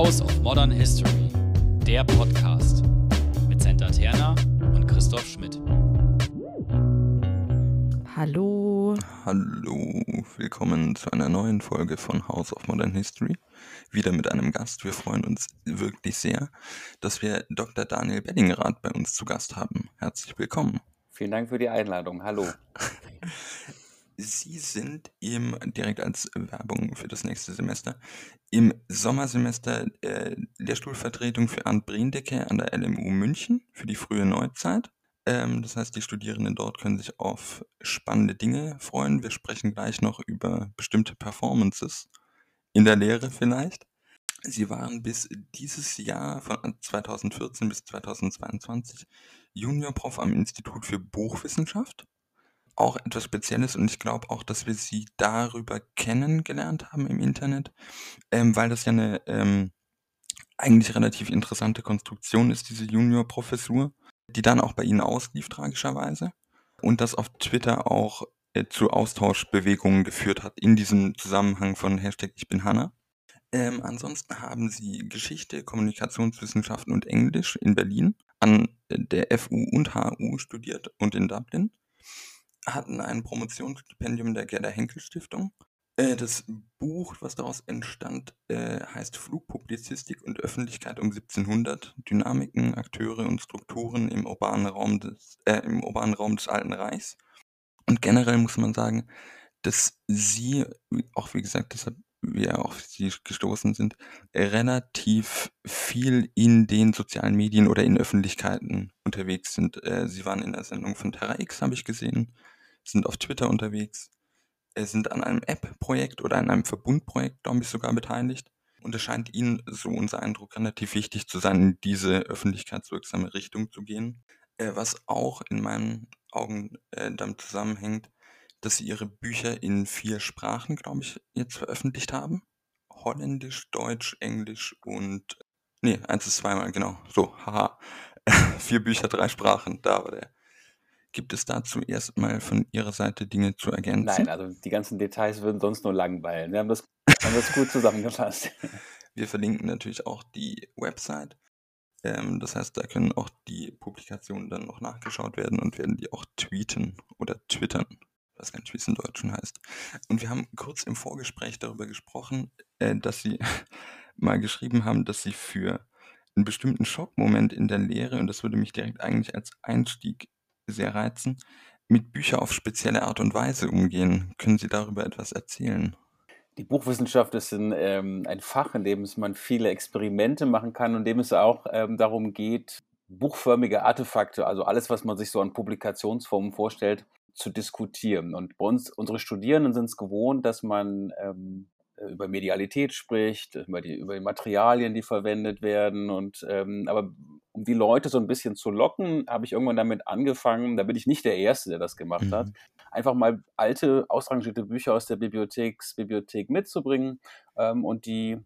House of Modern History, der Podcast mit Senta Terna und Christoph Schmidt. Hallo. Hallo, willkommen zu einer neuen Folge von House of Modern History. Wieder mit einem Gast. Wir freuen uns wirklich sehr, dass wir Dr. Daniel Bellingerath bei uns zu Gast haben. Herzlich willkommen. Vielen Dank für die Einladung. Hallo. Sie sind im, direkt als Werbung für das nächste Semester, im Sommersemester äh, Lehrstuhlvertretung für Arndt Brendecke an der LMU München für die frühe Neuzeit. Ähm, das heißt, die Studierenden dort können sich auf spannende Dinge freuen. Wir sprechen gleich noch über bestimmte Performances in der Lehre vielleicht. Sie waren bis dieses Jahr von 2014 bis 2022 Juniorprof am Institut für Buchwissenschaft auch etwas Spezielles und ich glaube auch, dass wir sie darüber kennengelernt haben im Internet, ähm, weil das ja eine ähm, eigentlich relativ interessante Konstruktion ist, diese Junior-Professur, die dann auch bei Ihnen auslief, tragischerweise. Und das auf Twitter auch äh, zu Austauschbewegungen geführt hat in diesem Zusammenhang von Hashtag Ich bin Hanna. Ähm, ansonsten haben sie Geschichte, Kommunikationswissenschaften und Englisch in Berlin an der FU und HU studiert und in Dublin hatten ein Promotionsstipendium der Gerda Henkel Stiftung. Äh, das Buch, was daraus entstand, äh, heißt Flugpublizistik und Öffentlichkeit um 1700, Dynamiken, Akteure und Strukturen im urbanen Raum des, äh, im urbanen Raum des Alten Reichs. Und generell muss man sagen, dass sie, auch wie gesagt, deshalb wir auf sie gestoßen sind, relativ viel in den sozialen Medien oder in Öffentlichkeiten unterwegs sind. Äh, sie waren in der Sendung von Terra X, habe ich gesehen, sind auf Twitter unterwegs, äh, sind an einem App-Projekt oder an einem Verbundprojekt, glaube ich, sogar beteiligt. Und es scheint ihnen, so unser Eindruck, relativ wichtig zu sein, in diese öffentlichkeitswirksame Richtung zu gehen. Äh, was auch in meinen Augen damit zusammenhängt, dass sie ihre Bücher in vier Sprachen, glaube ich, jetzt veröffentlicht haben. Holländisch, Deutsch, Englisch und nee, eins ist zweimal, genau. So, haha. vier Bücher, drei Sprachen, da war der. Gibt es dazu erstmal von Ihrer Seite Dinge zu ergänzen? Nein, also die ganzen Details würden sonst nur langweilen. Wir haben das, haben das gut zusammengefasst. Wir verlinken natürlich auch die Website. Ähm, das heißt, da können auch die Publikationen dann noch nachgeschaut werden und werden die auch tweeten oder twittern gar nicht, wie es im Deutschen heißt. Und wir haben kurz im Vorgespräch darüber gesprochen, äh, dass Sie mal geschrieben haben, dass Sie für einen bestimmten Schockmoment in der Lehre, und das würde mich direkt eigentlich als Einstieg sehr reizen, mit Büchern auf spezielle Art und Weise umgehen. Können Sie darüber etwas erzählen? Die Buchwissenschaft ist ein, ähm, ein Fach, in dem man viele Experimente machen kann und in dem es auch ähm, darum geht, buchförmige Artefakte, also alles, was man sich so an Publikationsformen vorstellt, zu diskutieren. Und bei uns, unsere Studierenden sind es gewohnt, dass man ähm, über Medialität spricht, über die, über die Materialien, die verwendet werden. Und ähm, aber um die Leute so ein bisschen zu locken, habe ich irgendwann damit angefangen, da bin ich nicht der Erste, der das gemacht mhm. hat, einfach mal alte, ausrangierte Bücher aus der Bibliotheksbibliothek mitzubringen ähm, und die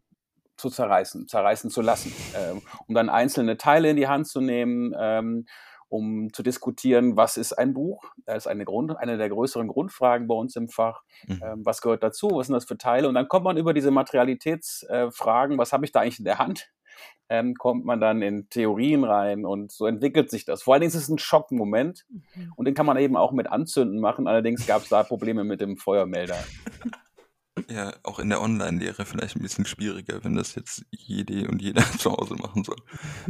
zu zerreißen, zerreißen zu lassen, ähm, um dann einzelne Teile in die Hand zu nehmen ähm, um zu diskutieren, was ist ein Buch? Das ist eine, Grund, eine der größeren Grundfragen bei uns im Fach. Mhm. Ähm, was gehört dazu? Was sind das für Teile? Und dann kommt man über diese Materialitätsfragen, äh, was habe ich da eigentlich in der Hand? Ähm, kommt man dann in Theorien rein und so entwickelt sich das. Vor allen Dingen ist es ein Schockmoment mhm. und den kann man eben auch mit Anzünden machen. Allerdings gab es da Probleme mit dem Feuermelder. Ja, auch in der Online-Lehre vielleicht ein bisschen schwieriger, wenn das jetzt jede und jeder zu Hause machen soll.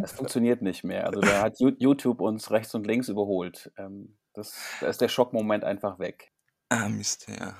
Es funktioniert nicht mehr. Also da hat YouTube uns rechts und links überholt. Ähm, das, da ist der Schockmoment einfach weg. Ah, Mist, ja.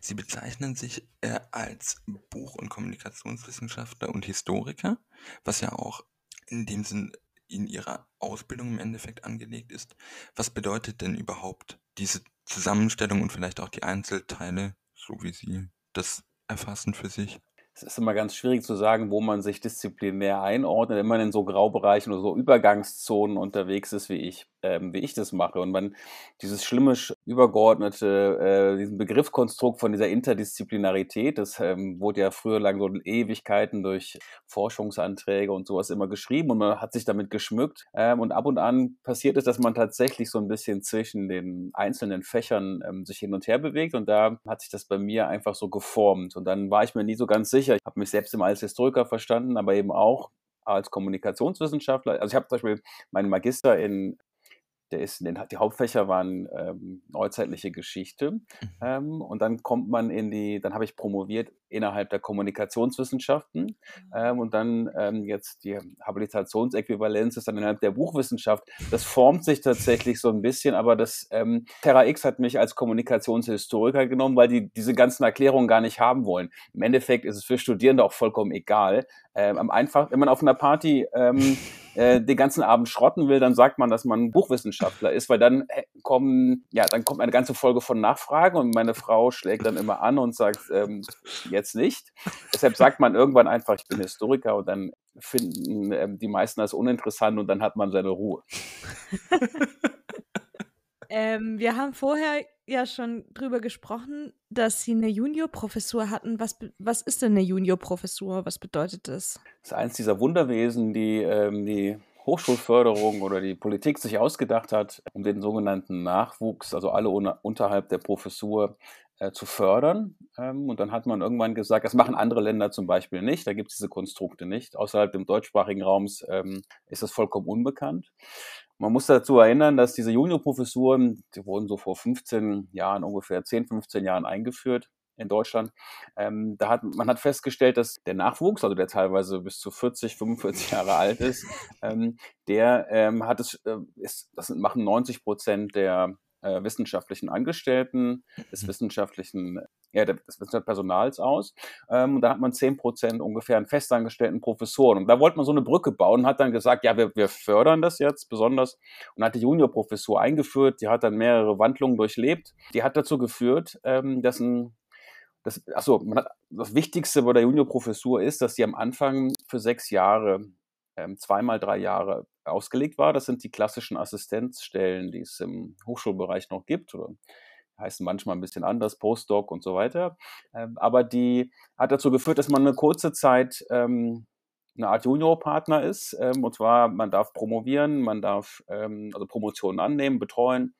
Sie bezeichnen sich äh, als Buch- und Kommunikationswissenschaftler und Historiker, was ja auch in dem Sinn in Ihrer Ausbildung im Endeffekt angelegt ist. Was bedeutet denn überhaupt diese Zusammenstellung und vielleicht auch die Einzelteile, so wie Sie das erfassen für sich? Es ist immer ganz schwierig zu sagen, wo man sich disziplinär einordnet, wenn man in so Graubereichen oder so Übergangszonen unterwegs ist, wie ich, ähm, wie ich das mache. Und man dieses schlimme übergeordnete, äh, diesen Begriffskonstrukt von dieser Interdisziplinarität. Das ähm, wurde ja früher lang so Ewigkeiten durch Forschungsanträge und sowas immer geschrieben und man hat sich damit geschmückt. Ähm, und ab und an passiert es, dass man tatsächlich so ein bisschen zwischen den einzelnen Fächern ähm, sich hin und her bewegt und da hat sich das bei mir einfach so geformt. Und dann war ich mir nie so ganz sicher. Ich habe mich selbst immer als Historiker verstanden, aber eben auch als Kommunikationswissenschaftler. Also ich habe zum Beispiel meinen Magister in der ist in den, die Hauptfächer waren ähm, neuzeitliche Geschichte. Mhm. Ähm, und dann kommt man in die, dann habe ich promoviert innerhalb der Kommunikationswissenschaften. Mhm. Ähm, und dann ähm, jetzt die Habilitationsäquivalenz ist dann innerhalb der Buchwissenschaft. Das formt sich tatsächlich so ein bisschen, aber das ähm, Terra X hat mich als Kommunikationshistoriker genommen, weil die diese ganzen Erklärungen gar nicht haben wollen. Im Endeffekt ist es für Studierende auch vollkommen egal. Ähm, am einfach, wenn man auf einer Party äh, den ganzen Abend schrotten will, dann sagt man, dass man Buchwissenschaftler ist, weil dann äh, kommen, ja, dann kommt eine ganze Folge von Nachfragen und meine Frau schlägt dann immer an und sagt, ähm, jetzt nicht. Deshalb sagt man irgendwann einfach, ich bin Historiker und dann finden ähm, die meisten das uninteressant und dann hat man seine Ruhe. ähm, wir haben vorher ja schon drüber gesprochen, dass Sie eine Juniorprofessur hatten. Was, was ist denn eine Juniorprofessur? Was bedeutet das? Das ist eins dieser Wunderwesen, die ähm, die Hochschulförderung oder die Politik sich ausgedacht hat, um den sogenannten Nachwuchs, also alle unterhalb der Professur, äh, zu fördern. Ähm, und dann hat man irgendwann gesagt, das machen andere Länder zum Beispiel nicht, da gibt es diese Konstrukte nicht. Außerhalb des deutschsprachigen Raums ähm, ist das vollkommen unbekannt. Man muss dazu erinnern, dass diese Juniorprofessuren, die wurden so vor 15 Jahren, ungefähr 10, 15 Jahren eingeführt in Deutschland. Ähm, da hat, man hat festgestellt, dass der Nachwuchs, also der teilweise bis zu 40, 45 Jahre alt ist, ähm, der ähm, hat es, äh, ist, das machen 90 Prozent der äh, wissenschaftlichen Angestellten, des mhm. wissenschaftlichen, ja, des wissenschaftlichen Personals aus. Ähm, und da hat man 10 Prozent ungefähr an festangestellten Professoren. Und da wollte man so eine Brücke bauen und hat dann gesagt, ja, wir, wir fördern das jetzt besonders und hat die Juniorprofessur eingeführt. Die hat dann mehrere Wandlungen durchlebt. Die hat dazu geführt, ähm, dass ein das, achso, hat, das Wichtigste bei der Juniorprofessur ist, dass die am Anfang für sechs Jahre, zweimal drei Jahre ausgelegt war. Das sind die klassischen Assistenzstellen, die es im Hochschulbereich noch gibt oder heißen manchmal ein bisschen anders, Postdoc und so weiter. Ähm, aber die hat dazu geführt, dass man eine kurze Zeit ähm, eine Art Juniorpartner ist. Ähm, und zwar, man darf promovieren, man darf ähm, also Promotionen annehmen, betreuen.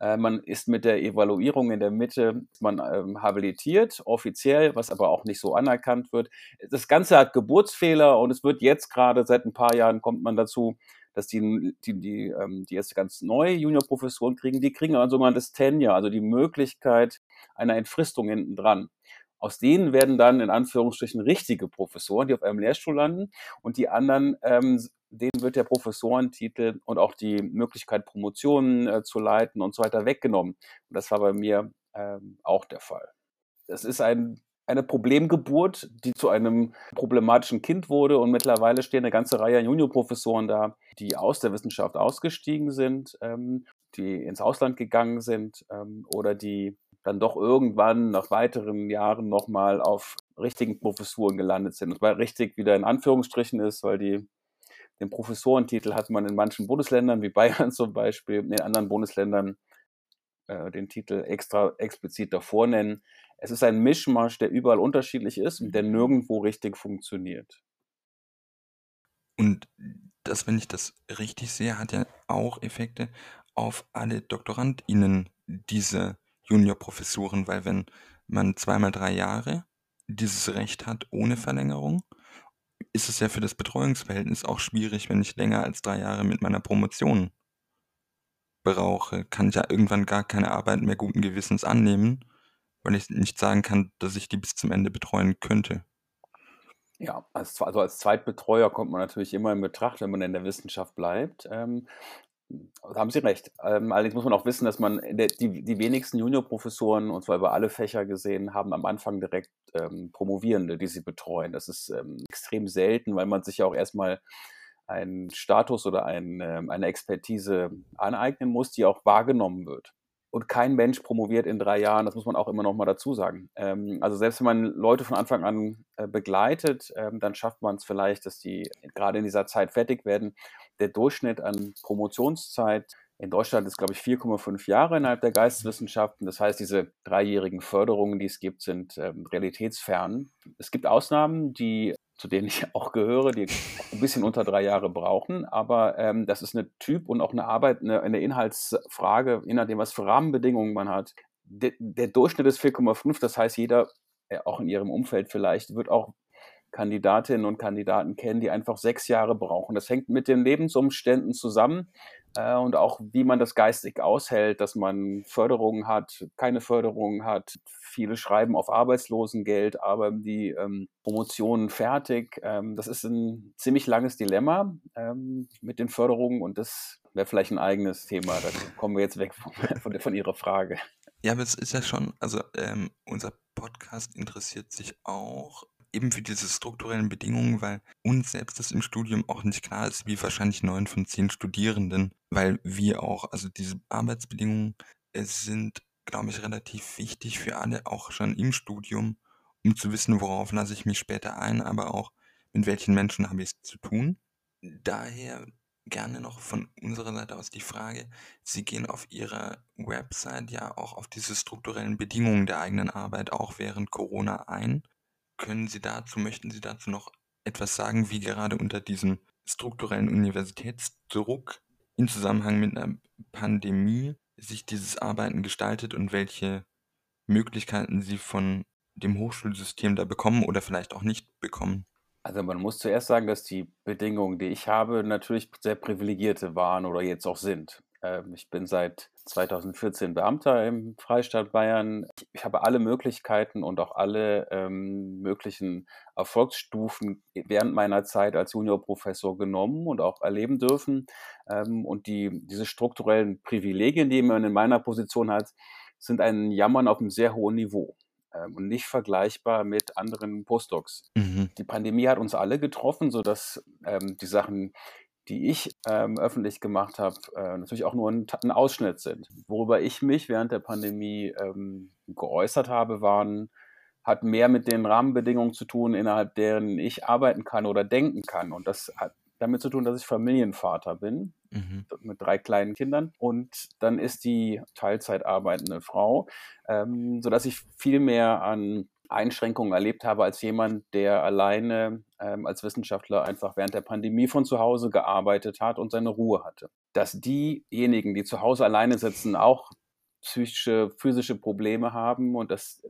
Äh, man ist mit der Evaluierung in der Mitte, man ähm, habilitiert, offiziell, was aber auch nicht so anerkannt wird. Das Ganze hat Geburtsfehler und es wird jetzt gerade seit ein paar Jahren kommt man dazu, dass die, die, die, ähm, die jetzt ganz neue Juniorprofessoren kriegen, die kriegen ein sogenanntes Tenure, also die Möglichkeit einer Entfristung hinten dran. Aus denen werden dann in Anführungsstrichen richtige Professoren, die auf einem Lehrstuhl landen und die anderen, ähm, denen wird der Professorentitel und auch die Möglichkeit, Promotionen äh, zu leiten und so weiter weggenommen. Und das war bei mir ähm, auch der Fall. Das ist ein, eine Problemgeburt, die zu einem problematischen Kind wurde und mittlerweile stehen eine ganze Reihe Juniorprofessoren da, die aus der Wissenschaft ausgestiegen sind, ähm, die ins Ausland gegangen sind ähm, oder die dann doch irgendwann nach weiteren Jahren nochmal auf richtigen Professuren gelandet sind. Und weil richtig wieder in Anführungsstrichen ist, weil die, den Professorentitel hat man in manchen Bundesländern, wie Bayern zum Beispiel, in anderen Bundesländern äh, den Titel extra explizit davor nennen. Es ist ein Mischmasch, der überall unterschiedlich ist und der mhm. nirgendwo richtig funktioniert. Und das, wenn ich das richtig sehe, hat ja auch Effekte auf alle DoktorandInnen diese Juniorprofessuren, weil wenn man zweimal drei Jahre dieses Recht hat ohne Verlängerung, ist es ja für das Betreuungsverhältnis auch schwierig, wenn ich länger als drei Jahre mit meiner Promotion brauche, kann ich ja irgendwann gar keine Arbeit mehr guten Gewissens annehmen, weil ich nicht sagen kann, dass ich die bis zum Ende betreuen könnte. Ja, als, also als Zweitbetreuer kommt man natürlich immer in Betracht, wenn man in der Wissenschaft bleibt. Ähm, da haben Sie recht. Ähm, allerdings muss man auch wissen, dass man der, die, die wenigsten Juniorprofessoren, und zwar über alle Fächer gesehen, haben am Anfang direkt ähm, Promovierende, die sie betreuen. Das ist ähm, extrem selten, weil man sich ja auch erstmal einen Status oder ein, ähm, eine Expertise aneignen muss, die auch wahrgenommen wird. Und kein Mensch promoviert in drei Jahren, das muss man auch immer noch mal dazu sagen. Ähm, also selbst wenn man Leute von Anfang an äh, begleitet, ähm, dann schafft man es vielleicht, dass die gerade in dieser Zeit fertig werden der Durchschnitt an Promotionszeit In Deutschland ist, glaube ich, 4,5 Jahre innerhalb der Geisteswissenschaften. Das heißt, diese dreijährigen Förderungen, die es gibt, sind ähm, realitätsfern. Es gibt Ausnahmen, die zu denen ich auch gehöre, die ein bisschen unter drei Jahre brauchen. Aber ähm, das ist eine Typ und auch eine Arbeit, eine, eine Inhaltsfrage, je nachdem, was für Rahmenbedingungen man hat. De, der Durchschnitt ist 4,5, das heißt, jeder, äh, auch in ihrem Umfeld vielleicht, wird auch Kandidatinnen und Kandidaten kennen, die einfach sechs Jahre brauchen. Das hängt mit den Lebensumständen zusammen äh, und auch wie man das geistig aushält, dass man Förderungen hat, keine Förderungen hat. Viele schreiben auf Arbeitslosengeld, aber die ähm, Promotionen fertig. Ähm, das ist ein ziemlich langes Dilemma ähm, mit den Förderungen und das wäre vielleicht ein eigenes Thema. Da kommen wir jetzt weg von, von, von Ihrer Frage. Ja, aber es ist ja schon, also ähm, unser Podcast interessiert sich auch eben für diese strukturellen Bedingungen, weil uns selbst das im Studium auch nicht klar ist, wie wahrscheinlich neun von zehn Studierenden, weil wir auch, also diese Arbeitsbedingungen es sind, glaube ich, relativ wichtig für alle, auch schon im Studium, um zu wissen, worauf lasse ich mich später ein, aber auch mit welchen Menschen habe ich es zu tun. Daher gerne noch von unserer Seite aus die Frage, Sie gehen auf Ihrer Website ja auch auf diese strukturellen Bedingungen der eigenen Arbeit auch während Corona ein. Können Sie dazu möchten Sie dazu noch etwas sagen, wie gerade unter diesem strukturellen Universitätsdruck im Zusammenhang mit einer Pandemie sich dieses Arbeiten gestaltet und welche Möglichkeiten Sie von dem Hochschulsystem da bekommen oder vielleicht auch nicht bekommen? Also man muss zuerst sagen, dass die Bedingungen, die ich habe, natürlich sehr privilegierte waren oder jetzt auch sind. Ähm, ich bin seit 2014 Beamter im Freistaat Bayern. Ich habe alle Möglichkeiten und auch alle ähm, möglichen Erfolgsstufen während meiner Zeit als Juniorprofessor genommen und auch erleben dürfen. Ähm, und die, diese strukturellen Privilegien, die man in meiner Position hat, sind ein Jammern auf einem sehr hohen Niveau ähm, und nicht vergleichbar mit anderen Postdocs. Mhm. Die Pandemie hat uns alle getroffen, sodass ähm, die Sachen, die ich ähm, öffentlich gemacht habe, äh, natürlich auch nur ein, ein, Ausschnitt sind. Worüber ich mich während der Pandemie ähm, geäußert habe, waren, hat mehr mit den Rahmenbedingungen zu tun, innerhalb deren ich arbeiten kann oder denken kann. Und das hat damit zu tun, dass ich Familienvater bin mhm. mit drei kleinen Kindern und dann ist die Teilzeit arbeitende Frau, ähm, sodass ich viel mehr an Einschränkungen erlebt habe als jemand, der alleine ähm, als Wissenschaftler einfach während der Pandemie von zu Hause gearbeitet hat und seine Ruhe hatte. Dass diejenigen, die zu Hause alleine sitzen, auch psychische, physische Probleme haben und das,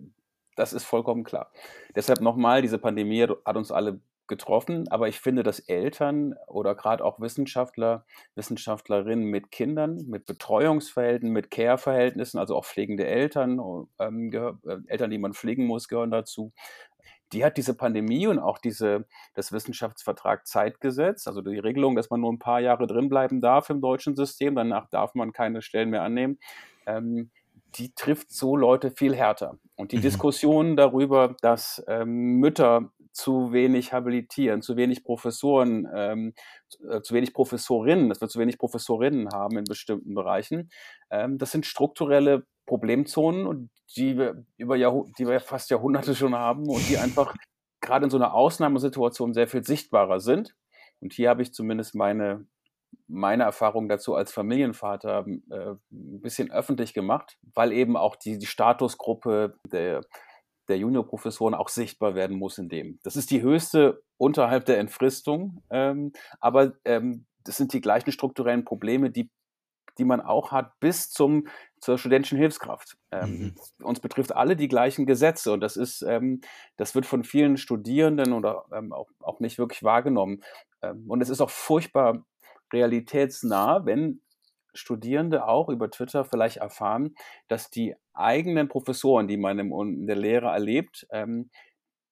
das ist vollkommen klar. Deshalb nochmal, diese Pandemie hat uns alle getroffen, aber ich finde, dass Eltern oder gerade auch Wissenschaftler, Wissenschaftlerinnen mit Kindern, mit Betreuungsverhältnissen, mit Care-Verhältnissen, also auch pflegende Eltern, ähm, äh, Eltern, die man pflegen muss, gehören dazu. Die hat diese Pandemie und auch diese, das Wissenschaftsvertrag Zeitgesetz, also die Regelung, dass man nur ein paar Jahre drinbleiben darf im deutschen System, danach darf man keine Stellen mehr annehmen, ähm, die trifft so Leute viel härter. Und die mhm. Diskussion darüber, dass ähm, Mütter zu wenig habilitieren, zu wenig Professoren, ähm, äh, zu wenig Professorinnen, dass wir zu wenig Professorinnen haben in bestimmten Bereichen. Ähm, das sind strukturelle Problemzonen, die wir über Jahrh die wir fast Jahrhunderte schon haben und die einfach gerade in so einer Ausnahmesituation sehr viel sichtbarer sind. Und hier habe ich zumindest meine, meine Erfahrung dazu als Familienvater äh, ein bisschen öffentlich gemacht, weil eben auch die, die Statusgruppe der der Juniorprofessoren auch sichtbar werden muss in dem. Das ist die höchste unterhalb der Entfristung, ähm, aber ähm, das sind die gleichen strukturellen Probleme, die, die man auch hat bis zum, zur studentischen Hilfskraft. Ähm, mhm. Uns betrifft alle die gleichen Gesetze und das ist, ähm, das wird von vielen Studierenden oder ähm, auch, auch nicht wirklich wahrgenommen. Ähm, und es ist auch furchtbar realitätsnah, wenn Studierende auch über Twitter vielleicht erfahren, dass die eigenen Professoren, die man in der Lehre erlebt, ähm,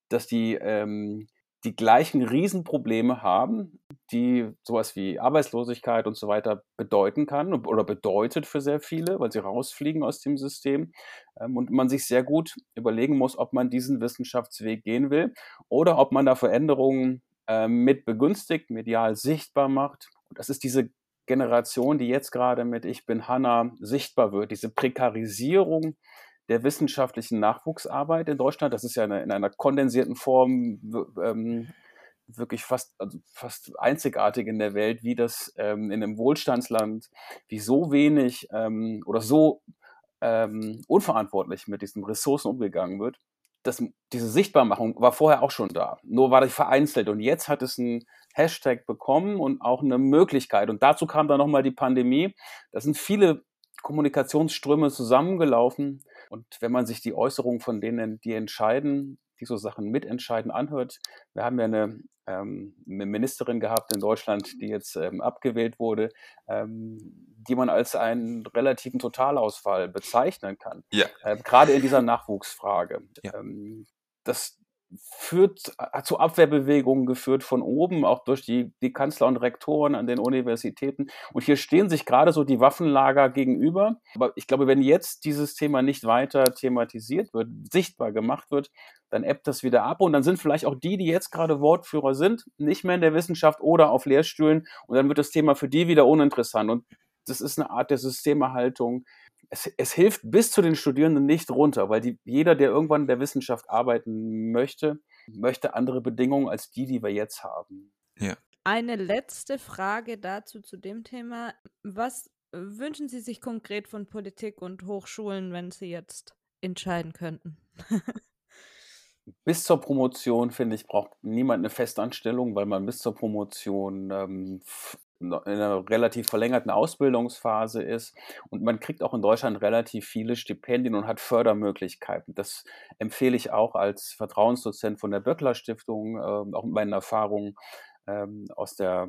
dass die ähm, die gleichen Riesenprobleme haben, die sowas wie Arbeitslosigkeit und so weiter bedeuten kann oder bedeutet für sehr viele, weil sie rausfliegen aus dem System ähm, und man sich sehr gut überlegen muss, ob man diesen Wissenschaftsweg gehen will oder ob man da Veränderungen äh, mit begünstigt, medial sichtbar macht. Und das ist diese Generation, die jetzt gerade mit Ich bin Hanna sichtbar wird, diese Prekarisierung der wissenschaftlichen Nachwuchsarbeit in Deutschland, das ist ja eine, in einer kondensierten Form ähm, wirklich fast, also fast einzigartig in der Welt, wie das ähm, in einem Wohlstandsland, wie so wenig ähm, oder so ähm, unverantwortlich mit diesen Ressourcen umgegangen wird. Das, diese Sichtbarmachung war vorher auch schon da, nur war das vereinzelt und jetzt hat es einen Hashtag bekommen und auch eine Möglichkeit. Und dazu kam dann nochmal die Pandemie. Da sind viele Kommunikationsströme zusammengelaufen. Und wenn man sich die Äußerungen von denen, die entscheiden, die so Sachen mitentscheiden, anhört. Wir haben ja eine, ähm, eine Ministerin gehabt in Deutschland, die jetzt ähm, abgewählt wurde, ähm, die man als einen relativen Totalausfall bezeichnen kann. Ja. Äh, gerade in dieser Nachwuchsfrage. Ja. Ähm, das, führt, hat zu Abwehrbewegungen geführt von oben, auch durch die, die Kanzler und Rektoren an den Universitäten. Und hier stehen sich gerade so die Waffenlager gegenüber. Aber ich glaube, wenn jetzt dieses Thema nicht weiter thematisiert wird, sichtbar gemacht wird, dann ebbt das wieder ab und dann sind vielleicht auch die, die jetzt gerade Wortführer sind, nicht mehr in der Wissenschaft oder auf Lehrstühlen und dann wird das Thema für die wieder uninteressant. Und das ist eine Art der Systemerhaltung, es, es, hilft bis zu den Studierenden nicht runter, weil die, jeder, der irgendwann in der Wissenschaft arbeiten möchte, möchte andere Bedingungen als die, die wir jetzt haben. Ja. Eine letzte Frage dazu zu dem Thema. Was wünschen Sie sich konkret von Politik und Hochschulen, wenn Sie jetzt entscheiden könnten? bis zur Promotion, finde ich, braucht niemand eine Festanstellung, weil man bis zur Promotion ähm, in einer relativ verlängerten Ausbildungsphase ist. Und man kriegt auch in Deutschland relativ viele Stipendien und hat Fördermöglichkeiten. Das empfehle ich auch als Vertrauensdozent von der Böckler Stiftung, äh, auch mit meinen Erfahrungen ähm, aus der,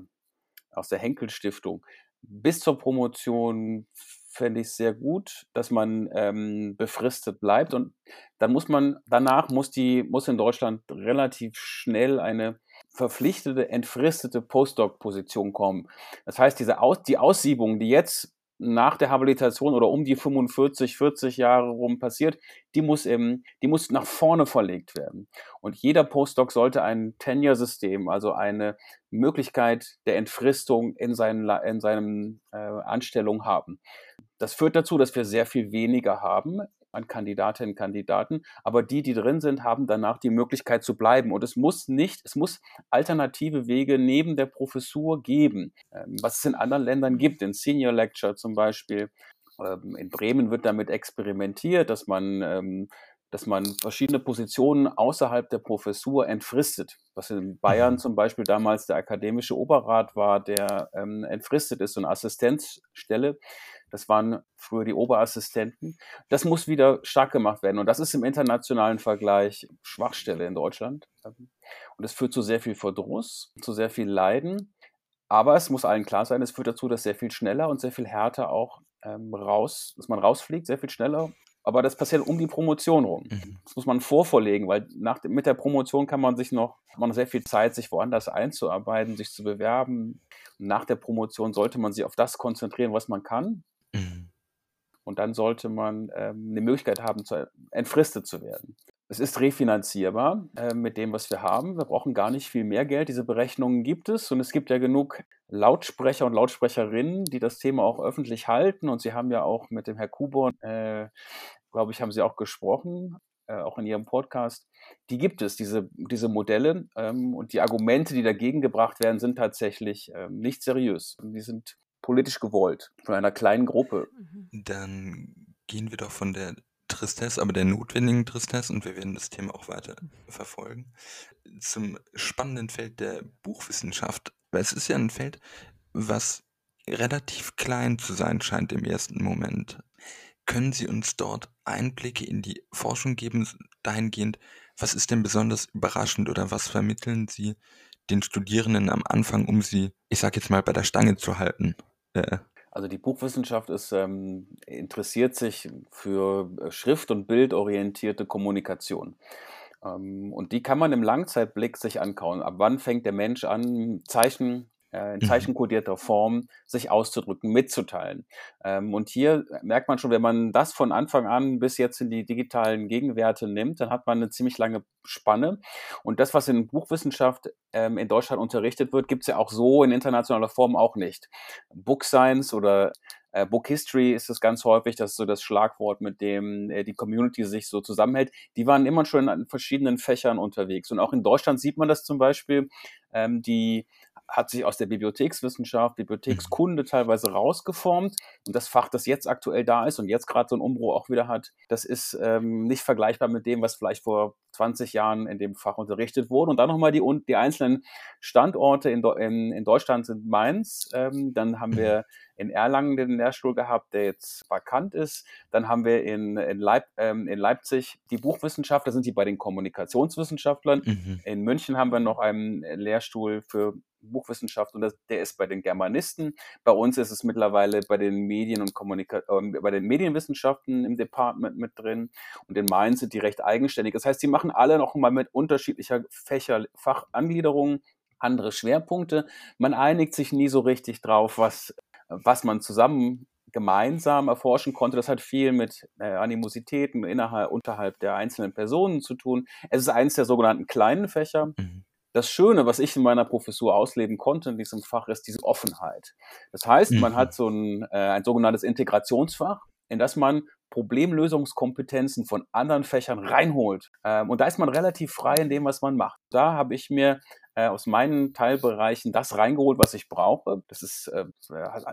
aus der Henkel Stiftung. Bis zur Promotion fände ich sehr gut, dass man ähm, befristet bleibt. Und dann muss man, danach muss die, muss in Deutschland relativ schnell eine verpflichtete, entfristete Postdoc-Position kommen. Das heißt, diese Aus die Aussiebung, die jetzt nach der Habilitation oder um die 45, 40 Jahre rum passiert, die muss eben, die muss nach vorne verlegt werden. Und jeder Postdoc sollte ein Tenure-System, also eine Möglichkeit der Entfristung in, seinen, in seinem äh, Anstellung haben. Das führt dazu, dass wir sehr viel weniger haben an Kandidatinnen und Kandidaten, aber die, die drin sind, haben danach die Möglichkeit zu bleiben. Und es muss nicht, es muss alternative Wege neben der Professur geben, ähm, was es in anderen Ländern gibt, in Senior Lecture zum Beispiel. Ähm, in Bremen wird damit experimentiert, dass man ähm, dass man verschiedene Positionen außerhalb der Professur entfristet, was in Bayern mhm. zum Beispiel damals der akademische Oberrat war, der ähm, entfristet ist, so eine Assistenzstelle. Das waren früher die Oberassistenten. Das muss wieder stark gemacht werden. Und das ist im internationalen Vergleich Schwachstelle in Deutschland. Und es führt zu sehr viel Verdruss, zu sehr viel Leiden. Aber es muss allen klar sein, es führt dazu, dass sehr viel schneller und sehr viel härter auch ähm, raus, dass man rausfliegt, sehr viel schneller. Aber das passiert um die Promotion rum. Mhm. Das muss man vorvorlegen, weil nach, mit der Promotion kann man sich noch, man noch sehr viel Zeit, sich woanders einzuarbeiten, sich zu bewerben. nach der Promotion sollte man sich auf das konzentrieren, was man kann. Mhm. Und dann sollte man ähm, eine Möglichkeit haben, zu, entfristet zu werden. Es ist refinanzierbar äh, mit dem, was wir haben. Wir brauchen gar nicht viel mehr Geld. Diese Berechnungen gibt es und es gibt ja genug Lautsprecher und Lautsprecherinnen, die das Thema auch öffentlich halten. Und Sie haben ja auch mit dem Herr Kuborn, äh, glaube ich, haben Sie auch gesprochen, äh, auch in Ihrem Podcast. Die gibt es, diese, diese Modelle. Ähm, und die Argumente, die dagegen gebracht werden, sind tatsächlich ähm, nicht seriös. Die sind politisch gewollt, von einer kleinen Gruppe. Mhm. Dann gehen wir doch von der Tristesse, aber der notwendigen Tristesse, und wir werden das Thema auch weiter verfolgen, zum spannenden Feld der Buchwissenschaft. Weil es ist ja ein Feld, was relativ klein zu sein scheint im ersten Moment. Können Sie uns dort Einblicke in die Forschung geben, dahingehend, was ist denn besonders überraschend oder was vermitteln Sie den Studierenden am Anfang, um sie, ich sag jetzt mal, bei der Stange zu halten? Also die Buchwissenschaft ist, ähm, interessiert sich für äh, schrift- und bildorientierte Kommunikation. Ähm, und die kann man im Langzeitblick sich ankauen. Ab wann fängt der Mensch an, Zeichen in mhm. zeichenkodierter Form sich auszudrücken, mitzuteilen. Ähm, und hier merkt man schon, wenn man das von Anfang an bis jetzt in die digitalen Gegenwerte nimmt, dann hat man eine ziemlich lange Spanne. Und das, was in Buchwissenschaft ähm, in Deutschland unterrichtet wird, gibt es ja auch so in internationaler Form auch nicht. Book Science oder Äh, Book History ist es ganz häufig, das ist so das Schlagwort, mit dem äh, die Community sich so zusammenhält. Die waren immer schon in verschiedenen Fächern unterwegs. Und auch in Deutschland sieht man das zum Beispiel. Ähm, die hat sich aus der Bibliothekswissenschaft, Bibliothekskunde mhm. teilweise rausgeformt. Und das Fach, das jetzt aktuell da ist und jetzt gerade so einen Umbruch auch wieder hat, das ist ähm, nicht vergleichbar mit dem, was vielleicht vor 20 Jahren in dem Fach unterrichtet wurde. Und dann nochmal die, die einzelnen Standorte in, in, in Deutschland sind Mainz. Ähm, dann haben wir mhm. in Erlangen den Lehrstuhl gehabt, der jetzt vakant ist. Dann haben wir in, in, Leip, ähm, in Leipzig die Buchwissenschaftler, sind die bei den Kommunikationswissenschaftlern. Mhm. In München haben wir noch einen Lehrstuhl für Buchwissenschaft und das, der ist bei den Germanisten. Bei uns ist es mittlerweile bei den Medien und Kommunika äh, bei den Medienwissenschaften im Department mit drin und in Mainz sind die recht eigenständig. Das heißt, sie machen alle noch mal mit unterschiedlicher Fächer, Fachangliederung andere Schwerpunkte. Man einigt sich nie so richtig drauf, was, was man zusammen gemeinsam erforschen konnte. Das hat viel mit äh, Animositäten innerhalb, unterhalb der einzelnen Personen zu tun. Es ist eines der sogenannten kleinen Fächer. Mhm. Das Schöne, was ich in meiner Professur ausleben konnte in diesem Fach, ist diese Offenheit. Das heißt, mhm. man hat so ein, äh, ein sogenanntes Integrationsfach, in das man Problemlösungskompetenzen von anderen Fächern reinholt. Ähm, und da ist man relativ frei in dem, was man macht. Da habe ich mir äh, aus meinen Teilbereichen das reingeholt, was ich brauche. Das ist äh,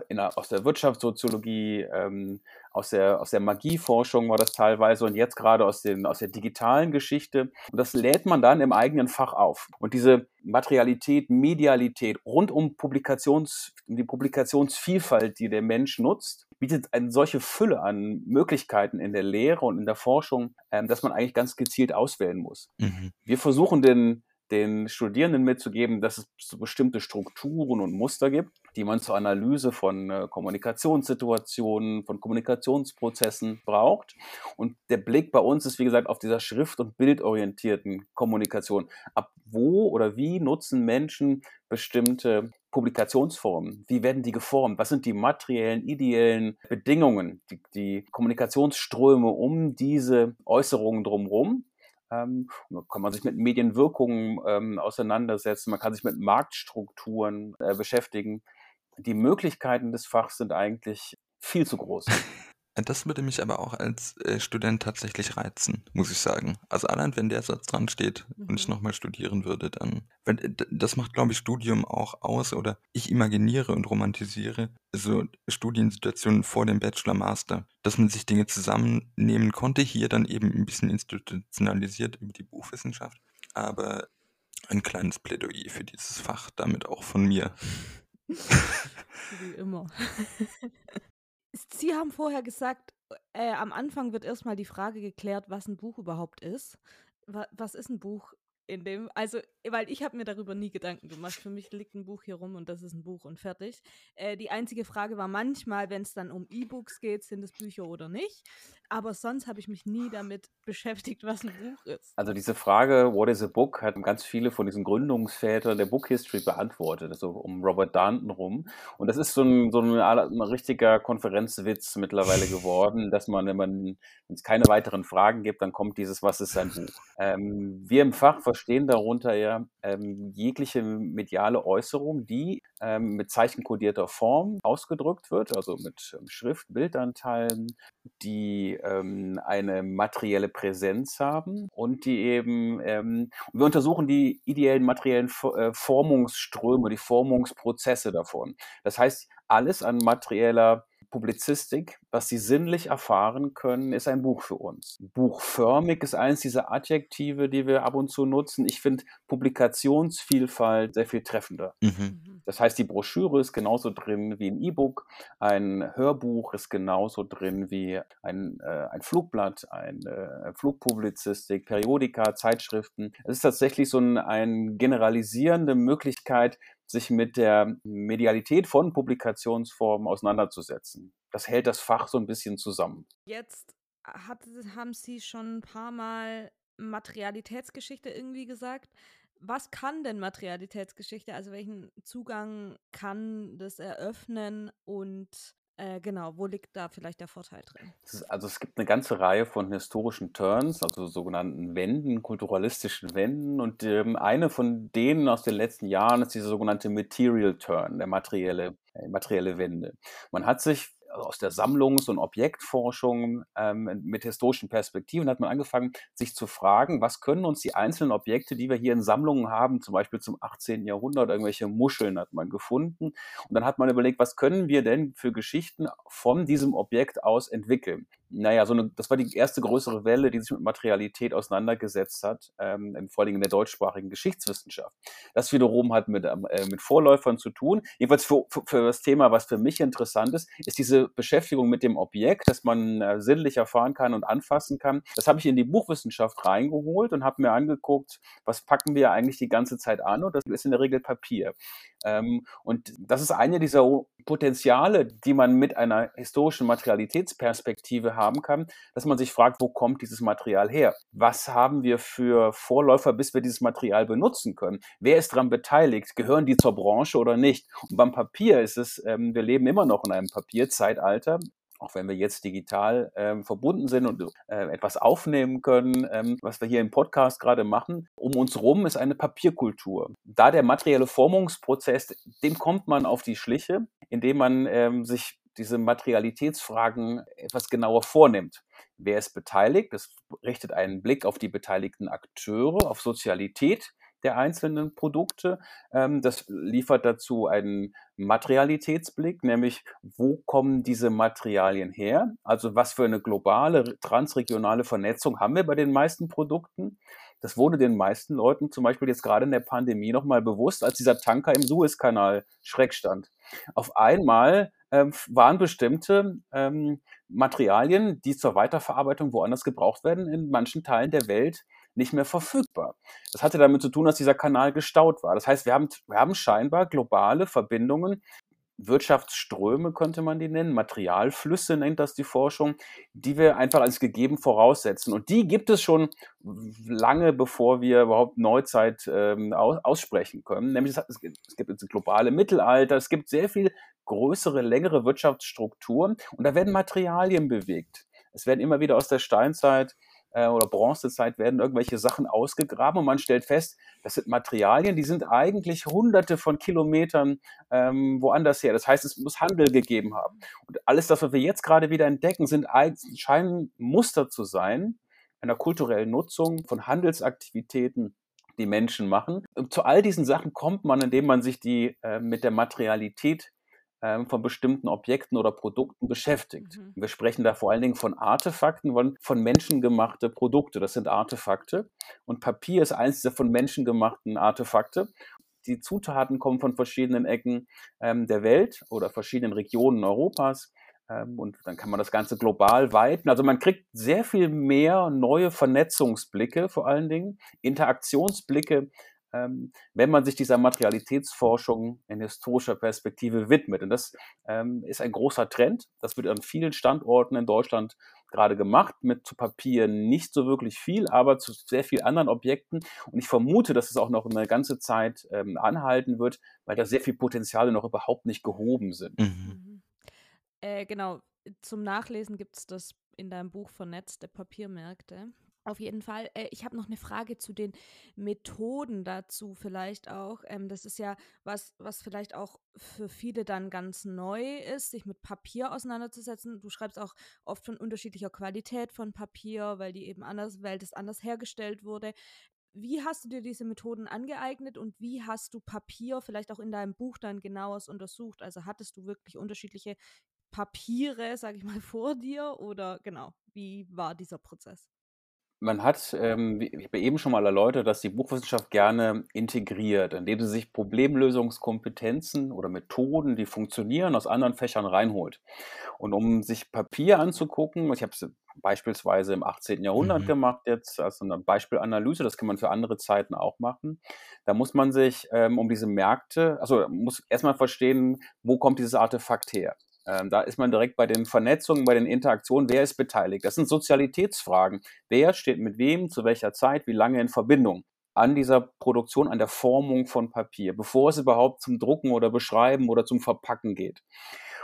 in, aus der Wirtschaftssoziologie, ähm, aus, der, aus der Magieforschung war das teilweise und jetzt gerade aus, den, aus der digitalen Geschichte. Und das lädt man dann im eigenen Fach auf. Und diese Materialität, Medialität rund um Publikations, die Publikationsvielfalt, die der Mensch nutzt, bietet eine solche Fülle an Möglichkeiten in der Lehre und in der Forschung, ähm, dass man eigentlich ganz gezielt auswählen muss. Mhm. Wir versuchen den den Studierenden mitzugeben, dass es so bestimmte Strukturen und Muster gibt, die man zur Analyse von äh, Kommunikationssituationen, von Kommunikationsprozessen braucht. Und der Blick bei uns ist, wie gesagt, auf dieser schrift- und bildorientierten Kommunikation. Ab wo oder wie nutzen Menschen bestimmte Publikationsformen? Wie werden die geformt? Was sind die materiellen, ideellen Bedingungen, die, die Kommunikationsströme um diese Äußerungen drumherum? Ähm, kann man sich mit Medienwirkungen ähm, auseinandersetzen, man kann sich mit Marktstrukturen äh, beschäftigen. Die Möglichkeiten des Fachs sind eigentlich viel zu groß. Das würde mich aber auch als äh, Student tatsächlich reizen, muss ich sagen. Also allein wenn der Satz dran steht mhm. und ich mhm. nochmal studieren würde, dann. Wenn, das macht, glaube ich, Studium auch aus oder ich imaginiere und romantisiere so Studiensituationen vor dem Bachelor Master, dass man sich Dinge zusammennehmen konnte, hier dann eben ein bisschen institutionalisiert über die Buchwissenschaft. Aber ein kleines Plädoyer für dieses Fach, damit auch von mir. Wie immer. Sie haben vorher gesagt, äh, am Anfang wird erstmal die Frage geklärt, was ein Buch überhaupt ist. Wa was ist ein Buch? In dem, also, weil ich habe mir darüber nie Gedanken gemacht. Für mich liegt ein Buch hier rum und das ist ein Buch und fertig. Äh, die einzige Frage war manchmal, wenn es dann um E-Books geht, sind es Bücher oder nicht. Aber sonst habe ich mich nie damit beschäftigt, was ein Buch ist. Also diese Frage, what is a book, hat ganz viele von diesen Gründungsvätern der Book History beantwortet, also um Robert Darnton rum. Und das ist so ein, so ein, ein richtiger Konferenzwitz mittlerweile geworden, dass man, wenn man, wenn es keine weiteren Fragen gibt, dann kommt dieses, was ist ein Buch? Ähm, wir im Fach verstehen darunter ja ähm, jegliche mediale Äußerung, die ähm, mit zeichenkodierter Form ausgedrückt wird, also mit ähm, Schrift, Bildanteilen, die ähm, eine materielle Präsenz haben und die eben, ähm, wir untersuchen die ideellen materiellen äh, Formungsströme, die Formungsprozesse davon. Das heißt, alles an materieller Publizistik, was Sie sinnlich erfahren können, ist ein Buch für uns. Buchförmig ist eines dieser Adjektive, die wir ab und zu nutzen. Ich finde Publikationsvielfalt sehr viel treffender. Mhm. mhm. Das heißt, die Broschüre ist genauso drin wie ein E-Book, ein Hörbuch ist genauso drin wie ein, äh, ein Flugblatt, eine äh, Flugpublizistik, Periodika, Zeitschriften. Es ist tatsächlich so ein, eine generalisierende Möglichkeit, sich mit der Medialität von Publikationsformen auseinanderzusetzen. Das hält das Fach so ein bisschen zusammen. Jetzt hat, haben Sie schon ein paar Mal Materialitätsgeschichte irgendwie gesagt. Was kann denn Materialitätsgeschichte? Also welchen Zugang kann das eröffnen und äh, genau, wo liegt da vielleicht der Vorteil drin? also es gibt eine ganze Reihe von historischen Turns, also sogenannten Wenden, kulturalistischen Wenden. Und ähm, eine von denen aus den letzten Jahren ist diese sogenannte Material Turn, der materielle, äh, materielle Wende. Man hat sich aus der Sammlungs- und Objektforschung ähm, mit historischen Perspektiven hat man angefangen, sich zu fragen, was können uns die einzelnen Objekte, die wir hier in Sammlungen haben, zum Beispiel zum 18. Jahrhundert, irgendwelche Muscheln hat man gefunden. Und dann hat man überlegt, was können wir denn für Geschichten von diesem Objekt aus entwickeln? Naja, so eine, das war die erste größere Welle, die sich mit Materialität auseinandergesetzt hat, ähm, vor allem in der deutschsprachigen Geschichtswissenschaft. Das wiederum hat mit, ähm, äh, mit Vorläufern zu tun. Jedenfalls für, für, für, das Thema, was für mich interessant ist, ist diese Beschäftigung mit dem Objekt, das man äh, sinnlich erfahren kann und anfassen kann. Das habe ich in die Buchwissenschaft reingeholt und habe mir angeguckt, was packen wir eigentlich die ganze Zeit an und das ist in der Regel Papier. Ähm, und das ist eine dieser Potenziale, die man mit einer historischen Materialitätsperspektive haben kann, dass man sich fragt, wo kommt dieses Material her? Was haben wir für Vorläufer, bis wir dieses Material benutzen können? Wer ist daran beteiligt? Gehören die zur Branche oder nicht? Und beim Papier ist es, ähm, wir leben immer noch in einem Papierzeitalter auch wenn wir jetzt digital ähm, verbunden sind und äh, etwas aufnehmen können, ähm, was wir hier im Podcast gerade machen, um uns rum ist eine Papierkultur. Da der materielle Formungsprozess, dem kommt man auf die Schliche, indem man ähm, sich diese Materialitätsfragen etwas genauer vornimmt. Wer ist beteiligt? Das richtet einen Blick auf die beteiligten Akteure, auf Sozialität der einzelnen Produkte. Ähm, das liefert dazu einen Materialitätsblick, nämlich wo kommen diese Materialien her? Also was für eine globale, transregionale Vernetzung haben wir bei den meisten Produkten? Das wurde den meisten Leuten zum Beispiel jetzt gerade in der Pandemie nochmal bewusst, als dieser Tanker im Suezkanal schreck stand. Auf einmal ähm, waren bestimmte ähm, Materialien, die zur Weiterverarbeitung woanders gebraucht werden, in manchen Teilen der Welt nicht mehr verfügbar. Das hatte damit zu tun, dass dieser Kanal gestaut war. Das heißt, wir haben, wir haben scheinbar globale Verbindungen, Wirtschaftsströme könnte man die nennen, Materialflüsse nennt das die Forschung, die wir einfach als gegeben voraussetzen. Und die gibt es schon lange, bevor wir überhaupt Neuzeit ähm, aus, aussprechen können. Nämlich es, es gibt das globale Mittelalter, es gibt sehr viel größere, längere Wirtschaftsstrukturen und da werden Materialien bewegt. Es werden immer wieder aus der Steinzeit äh, oder Bronzezeit werden irgendwelche Sachen ausgegraben und man stellt fest, das sind Materialien, die sind eigentlich hunderte von Kilometern ähm, woanders her. Das heißt, es muss Handel gegeben haben. Und alles das, was wir jetzt gerade wieder entdecken, sind scheinen Muster zu sein einer kulturellen Nutzung von Handelsaktivitäten die Menschen machen. Und zu all diesen Sachen kommt man, indem man sich die äh, mit der Materialität von bestimmten Objekten oder Produkten beschäftigt. Mhm. Wir sprechen da vor allen Dingen von Artefakten, von, von menschengemachte Produkte. Das sind Artefakte. Und Papier ist eines dieser von menschengemachten Artefakte. Die Zutaten kommen von verschiedenen Ecken ähm, der Welt oder verschiedenen Regionen Europas. Ähm, und dann kann man das Ganze global weiten. Also man kriegt sehr viel mehr neue Vernetzungsblicke vor allen Dingen, Interaktionsblicke ähm, wenn man sich dieser Materialitätsforschung in historischer Perspektive widmet. Und das ähm, ist ein großer Trend. Das wird an vielen Standorten in Deutschland gerade gemacht, mit zu Papier nicht so wirklich viel, aber zu sehr vielen anderen Objekten. Und ich vermute, dass es auch noch eine ganze Zeit ähm, anhalten wird, weil da sehr viele Potenziale noch überhaupt nicht gehoben sind. Mhm. mhm. Äh, genau, zum Nachlesen gibt es das in deinem Buch Vernetzte Papiermärkte. Auf jeden Fall. Äh, ich habe noch eine Frage zu den Methoden dazu vielleicht auch. Ähm, das ist ja was, was vielleicht auch für viele dann ganz neu ist, sich mit Papier auseinanderzusetzen. Du schreibst auch oft von unterschiedlicher Qualität von Papier, weil die eben anders, weil das anders hergestellt wurde. Wie hast du dir diese Methoden angeeignet und wie hast du Papier vielleicht auch in deinem Buch dann genaues untersucht? Also hattest du wirklich unterschiedliche Papiere, sage ich mal, vor dir oder genau, wie war dieser Prozess? Man hat, ähm, ich habe eben schon mal erläutert, dass die Buchwissenschaft gerne integriert, indem sie sich Problemlösungskompetenzen oder Methoden, die funktionieren, aus anderen Fächern reinholt. Und um sich Papier anzugucken, ich habe es beispielsweise im 18. Jahrhundert mhm. gemacht jetzt, also eine Beispielanalyse, das kann man für andere Zeiten auch machen. Da muss man sich ähm, um diese Märkte, also muss erstmal verstehen, wo kommt dieses Artefakt her. Ähm, da ist man direkt bei den Vernetzungen, bei den Interaktionen. Wer ist beteiligt? Das sind Sozialitätsfragen. Wer steht mit wem, zu welcher Zeit, wie lange in Verbindung? an dieser Produktion, an der Formung von Papier, bevor es überhaupt zum Drucken oder Beschreiben oder zum Verpacken geht.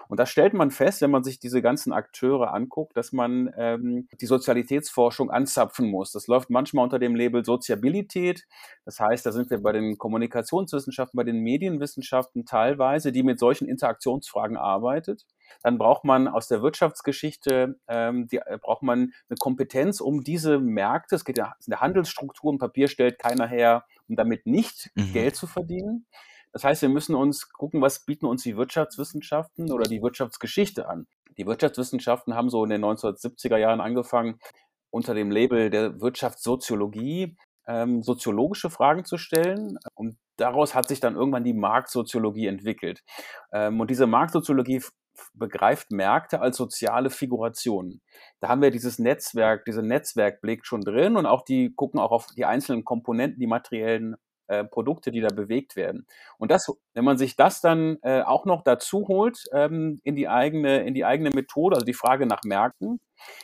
Und da stellt man fest, wenn man sich diese ganzen Akteure anguckt, dass man ähm, die Sozialitätsforschung anzapfen muss. Das läuft manchmal unter dem Label Soziabilität. Das heißt, da sind wir bei den Kommunikationswissenschaften, bei den Medienwissenschaften teilweise, die mit solchen Interaktionsfragen arbeitet. Dann braucht man aus der Wirtschaftsgeschichte, ähm, die, äh, braucht man eine Kompetenz, um diese Märkte, es geht ja in der Handelsstruktur, ein Papier stellt keiner her, um damit nicht mhm. Geld zu verdienen. Das heißt, wir müssen uns gucken, was bieten uns die Wirtschaftswissenschaften oder die Wirtschaftsgeschichte an. Die Wirtschaftswissenschaften haben so in den 1970er Jahren angefangen, unter dem Label der Wirtschaftssoziologie ähm, soziologische Fragen zu stellen. Und daraus hat sich dann irgendwann die Marktsoziologie entwickelt. Ähm, und diese Marktsoziologie begreift Märkte als soziale Figurationen. Da haben wir dieses Netzwerk, diesen Netzwerkblick schon drin und auch die gucken auch auf die einzelnen Komponenten, die materiellen äh, Produkte, die da bewegt werden. Und das, wenn man sich das dann äh, auch noch dazu holt ähm, in die eigene, in die eigene Methode, also die Frage nach Märkten,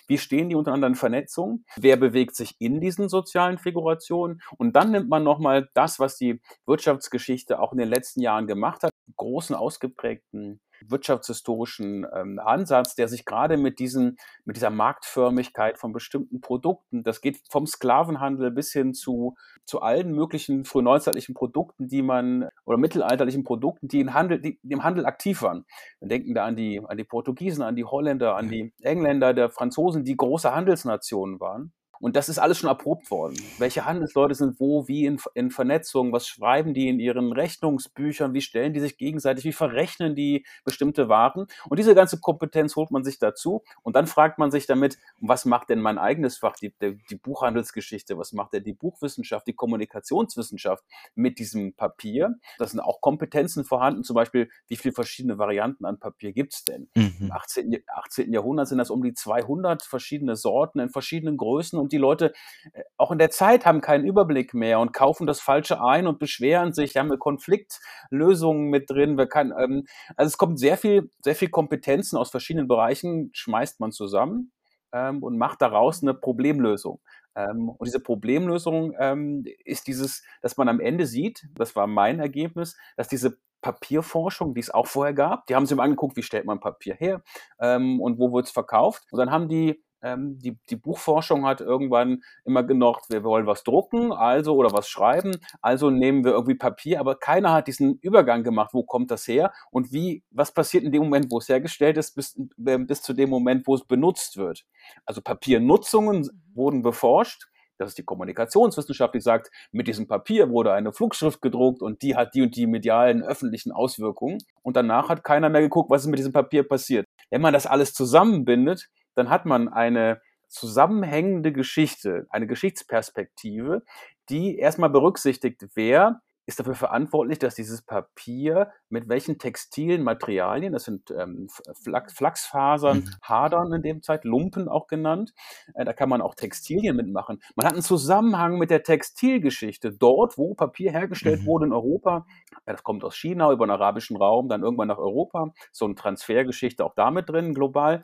wie stehen die untereinander in Vernetzung? Wer bewegt sich in diesen sozialen Figurationen? Und dann nimmt man nochmal das, was die Wirtschaftsgeschichte auch in den letzten Jahren gemacht hat, großen ausgeprägten wirtschaftshistorischen ähm, Ansatz, der sich gerade mit diesen, mit dieser Marktförmigkeit von bestimmten Produkten, das geht vom Sklavenhandel bis hin zu, zu allen möglichen frühneuzeitlichen Produkten, die man, oder mittelalterlichen Produkten, die, in Handel, die, im Handel aktiv waren. Wir denken da an die, an die Portugiesen, an die Holländer, an die Engländer, der Franzosen, die große Handelsnationen waren. Und das ist alles schon erprobt worden. Welche Handelsleute sind wo, wie in, in Vernetzung, was schreiben die in ihren Rechnungsbüchern, wie stellen die sich gegenseitig, wie verrechnen die bestimmte Waren. Und diese ganze Kompetenz holt man sich dazu. Und dann fragt man sich damit, was macht denn mein eigenes Fach, die, die Buchhandelsgeschichte, was macht denn die Buchwissenschaft, die Kommunikationswissenschaft mit diesem Papier? Da sind auch Kompetenzen vorhanden, zum Beispiel, wie viele verschiedene Varianten an Papier gibt es denn? Mhm. Im 18, 18. Jahrhundert sind das um die 200 verschiedene Sorten in verschiedenen Größen und die Leute äh, auch in der Zeit haben keinen Überblick mehr und kaufen das Falsche ein und beschweren sich, haben wir Konfliktlösungen mit drin. Wir kann, ähm, also es kommt sehr viel, sehr viel Kompetenzen aus verschiedenen Bereichen, schmeißt man zusammen ähm, und macht daraus eine Problemlösung. Ähm, und diese Problemlösung ähm, ist dieses, dass man am Ende sieht, das war mein Ergebnis, dass diese Papierforschung, die es auch vorher gab, die haben sich mal angeguckt, wie stellt man Papier her ähm, und wo wird es verkauft. Und dann haben die ähm, die, die Buchforschung hat irgendwann immer genocht, wir wollen was drucken, also oder was schreiben, also nehmen wir irgendwie Papier, aber keiner hat diesen Übergang gemacht, wo kommt das her und wie, was passiert in dem Moment, wo es hergestellt ist, bis, bis zu dem Moment, wo es benutzt wird. Also Papiernutzungen mhm. wurden beforscht. Das ist die Kommunikationswissenschaft, die sagt, mit diesem Papier wurde eine Flugschrift gedruckt und die hat die und die medialen öffentlichen Auswirkungen. Und danach hat keiner mehr geguckt, was ist mit diesem Papier passiert. Wenn man das alles zusammenbindet, dann hat man eine zusammenhängende Geschichte, eine Geschichtsperspektive, die erstmal berücksichtigt, wer ist dafür verantwortlich, dass dieses Papier mit welchen textilen Materialien, das sind ähm, Flachs, Flachsfasern, mhm. Hadern in dem Zeit, Lumpen auch genannt, äh, da kann man auch Textilien mitmachen. Man hat einen Zusammenhang mit der Textilgeschichte. Dort, wo Papier hergestellt mhm. wurde in Europa, ja, das kommt aus China über den arabischen Raum, dann irgendwann nach Europa, so eine Transfergeschichte auch damit drin, global.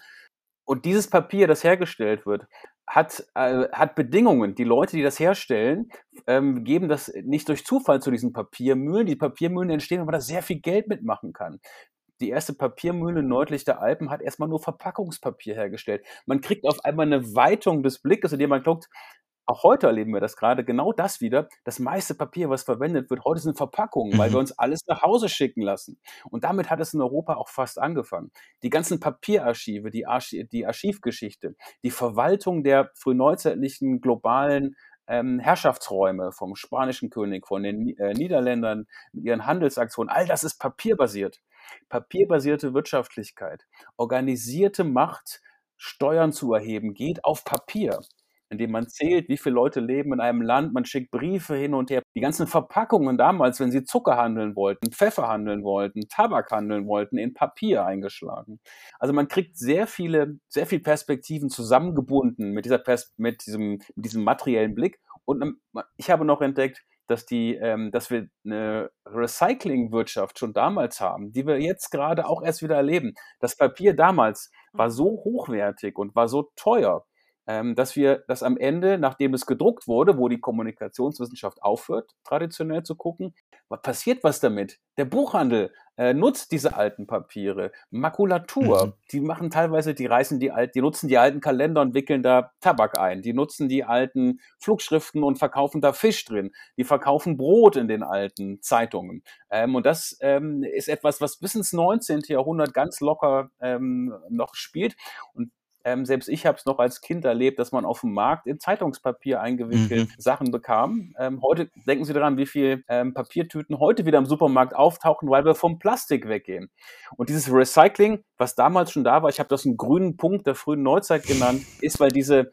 Und dieses Papier, das hergestellt wird, hat, äh, hat Bedingungen. Die Leute, die das herstellen, ähm, geben das nicht durch Zufall zu diesen Papiermühlen. Die Papiermühlen entstehen, weil man da sehr viel Geld mitmachen kann. Die erste Papiermühle nördlich der Alpen hat erstmal nur Verpackungspapier hergestellt. Man kriegt auf einmal eine Weitung des Blickes, indem man guckt, auch heute erleben wir das gerade, genau das wieder. Das meiste Papier, was verwendet wird, heute sind Verpackungen, mhm. weil wir uns alles nach Hause schicken lassen. Und damit hat es in Europa auch fast angefangen. Die ganzen Papierarchive, die, Archi die Archivgeschichte, die Verwaltung der frühneuzeitlichen globalen ähm, Herrschaftsräume vom spanischen König, von den äh, Niederländern mit ihren Handelsaktionen, all das ist papierbasiert. Papierbasierte Wirtschaftlichkeit, organisierte Macht, Steuern zu erheben, geht auf Papier indem man zählt, wie viele Leute leben in einem Land, man schickt Briefe hin und her. Die ganzen Verpackungen damals, wenn sie Zucker handeln wollten, Pfeffer handeln wollten, Tabak handeln wollten, in Papier eingeschlagen. Also man kriegt sehr viele, sehr viele Perspektiven zusammengebunden mit dieser Pers mit diesem, mit diesem materiellen Blick. Und ich habe noch entdeckt, dass die, ähm, dass wir eine Recyclingwirtschaft schon damals haben, die wir jetzt gerade auch erst wieder erleben. Das Papier damals war so hochwertig und war so teuer, ähm, dass wir das am Ende, nachdem es gedruckt wurde, wo die Kommunikationswissenschaft aufhört, traditionell zu gucken, was passiert was damit? Der Buchhandel äh, nutzt diese alten Papiere, Makulatur, mhm. die machen teilweise, die reißen die alten, die nutzen die alten Kalender und wickeln da Tabak ein, die nutzen die alten Flugschriften und verkaufen da Fisch drin, die verkaufen Brot in den alten Zeitungen. Ähm, und das ähm, ist etwas, was bis ins 19. Jahrhundert ganz locker ähm, noch spielt. Und ähm, selbst ich habe es noch als Kind erlebt, dass man auf dem Markt in Zeitungspapier eingewickelt mhm. Sachen bekam. Ähm, heute denken Sie daran, wie viel ähm, Papiertüten heute wieder im Supermarkt auftauchen, weil wir vom Plastik weggehen. Und dieses Recycling, was damals schon da war, ich habe das einen grünen Punkt der frühen Neuzeit genannt, ist, weil diese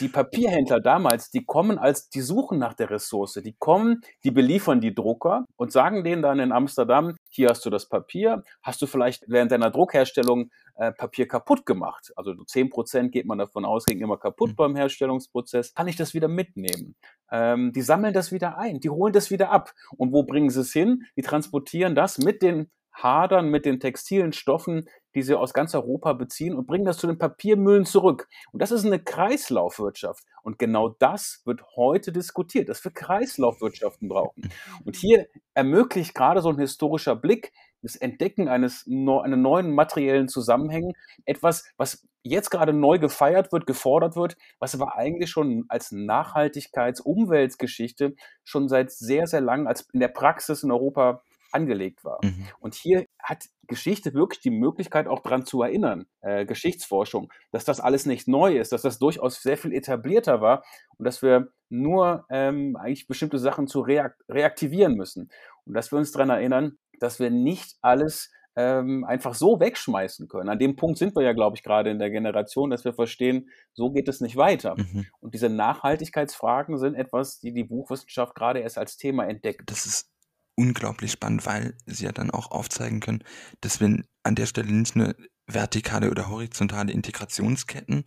die Papierhändler damals, die kommen als die suchen nach der Ressource, die kommen, die beliefern die Drucker und sagen denen dann in Amsterdam, hier hast du das Papier, hast du vielleicht während deiner Druckherstellung äh, Papier kaputt gemacht. Also 10% geht man davon aus, ging immer kaputt mhm. beim Herstellungsprozess. Kann ich das wieder mitnehmen? Ähm, die sammeln das wieder ein, die holen das wieder ab. Und wo bringen sie es hin? Die transportieren das mit den Hadern, mit den textilen Stoffen, die sie aus ganz Europa beziehen und bringen das zu den Papiermühlen zurück. Und das ist eine Kreislaufwirtschaft. Und genau das wird heute diskutiert, dass wir Kreislaufwirtschaften brauchen. Und hier ermöglicht gerade so ein historischer Blick, das Entdecken eines einer neuen materiellen Zusammenhängen, etwas, was jetzt gerade neu gefeiert wird, gefordert wird, was aber eigentlich schon als Nachhaltigkeits-, Umweltgeschichte schon seit sehr, sehr lang als in der Praxis in Europa angelegt war. Mhm. Und hier hat Geschichte wirklich die Möglichkeit, auch daran zu erinnern, äh, Geschichtsforschung, dass das alles nicht neu ist, dass das durchaus sehr viel etablierter war und dass wir nur ähm, eigentlich bestimmte Sachen zu reakt reaktivieren müssen. Und dass wir uns daran erinnern, dass wir nicht alles ähm, einfach so wegschmeißen können. An dem Punkt sind wir ja, glaube ich, gerade in der Generation, dass wir verstehen, so geht es nicht weiter. Mhm. Und diese Nachhaltigkeitsfragen sind etwas, die die Buchwissenschaft gerade erst als Thema entdeckt. Das ist unglaublich spannend, weil sie ja dann auch aufzeigen können, dass wir an der Stelle nicht nur vertikale oder horizontale Integrationsketten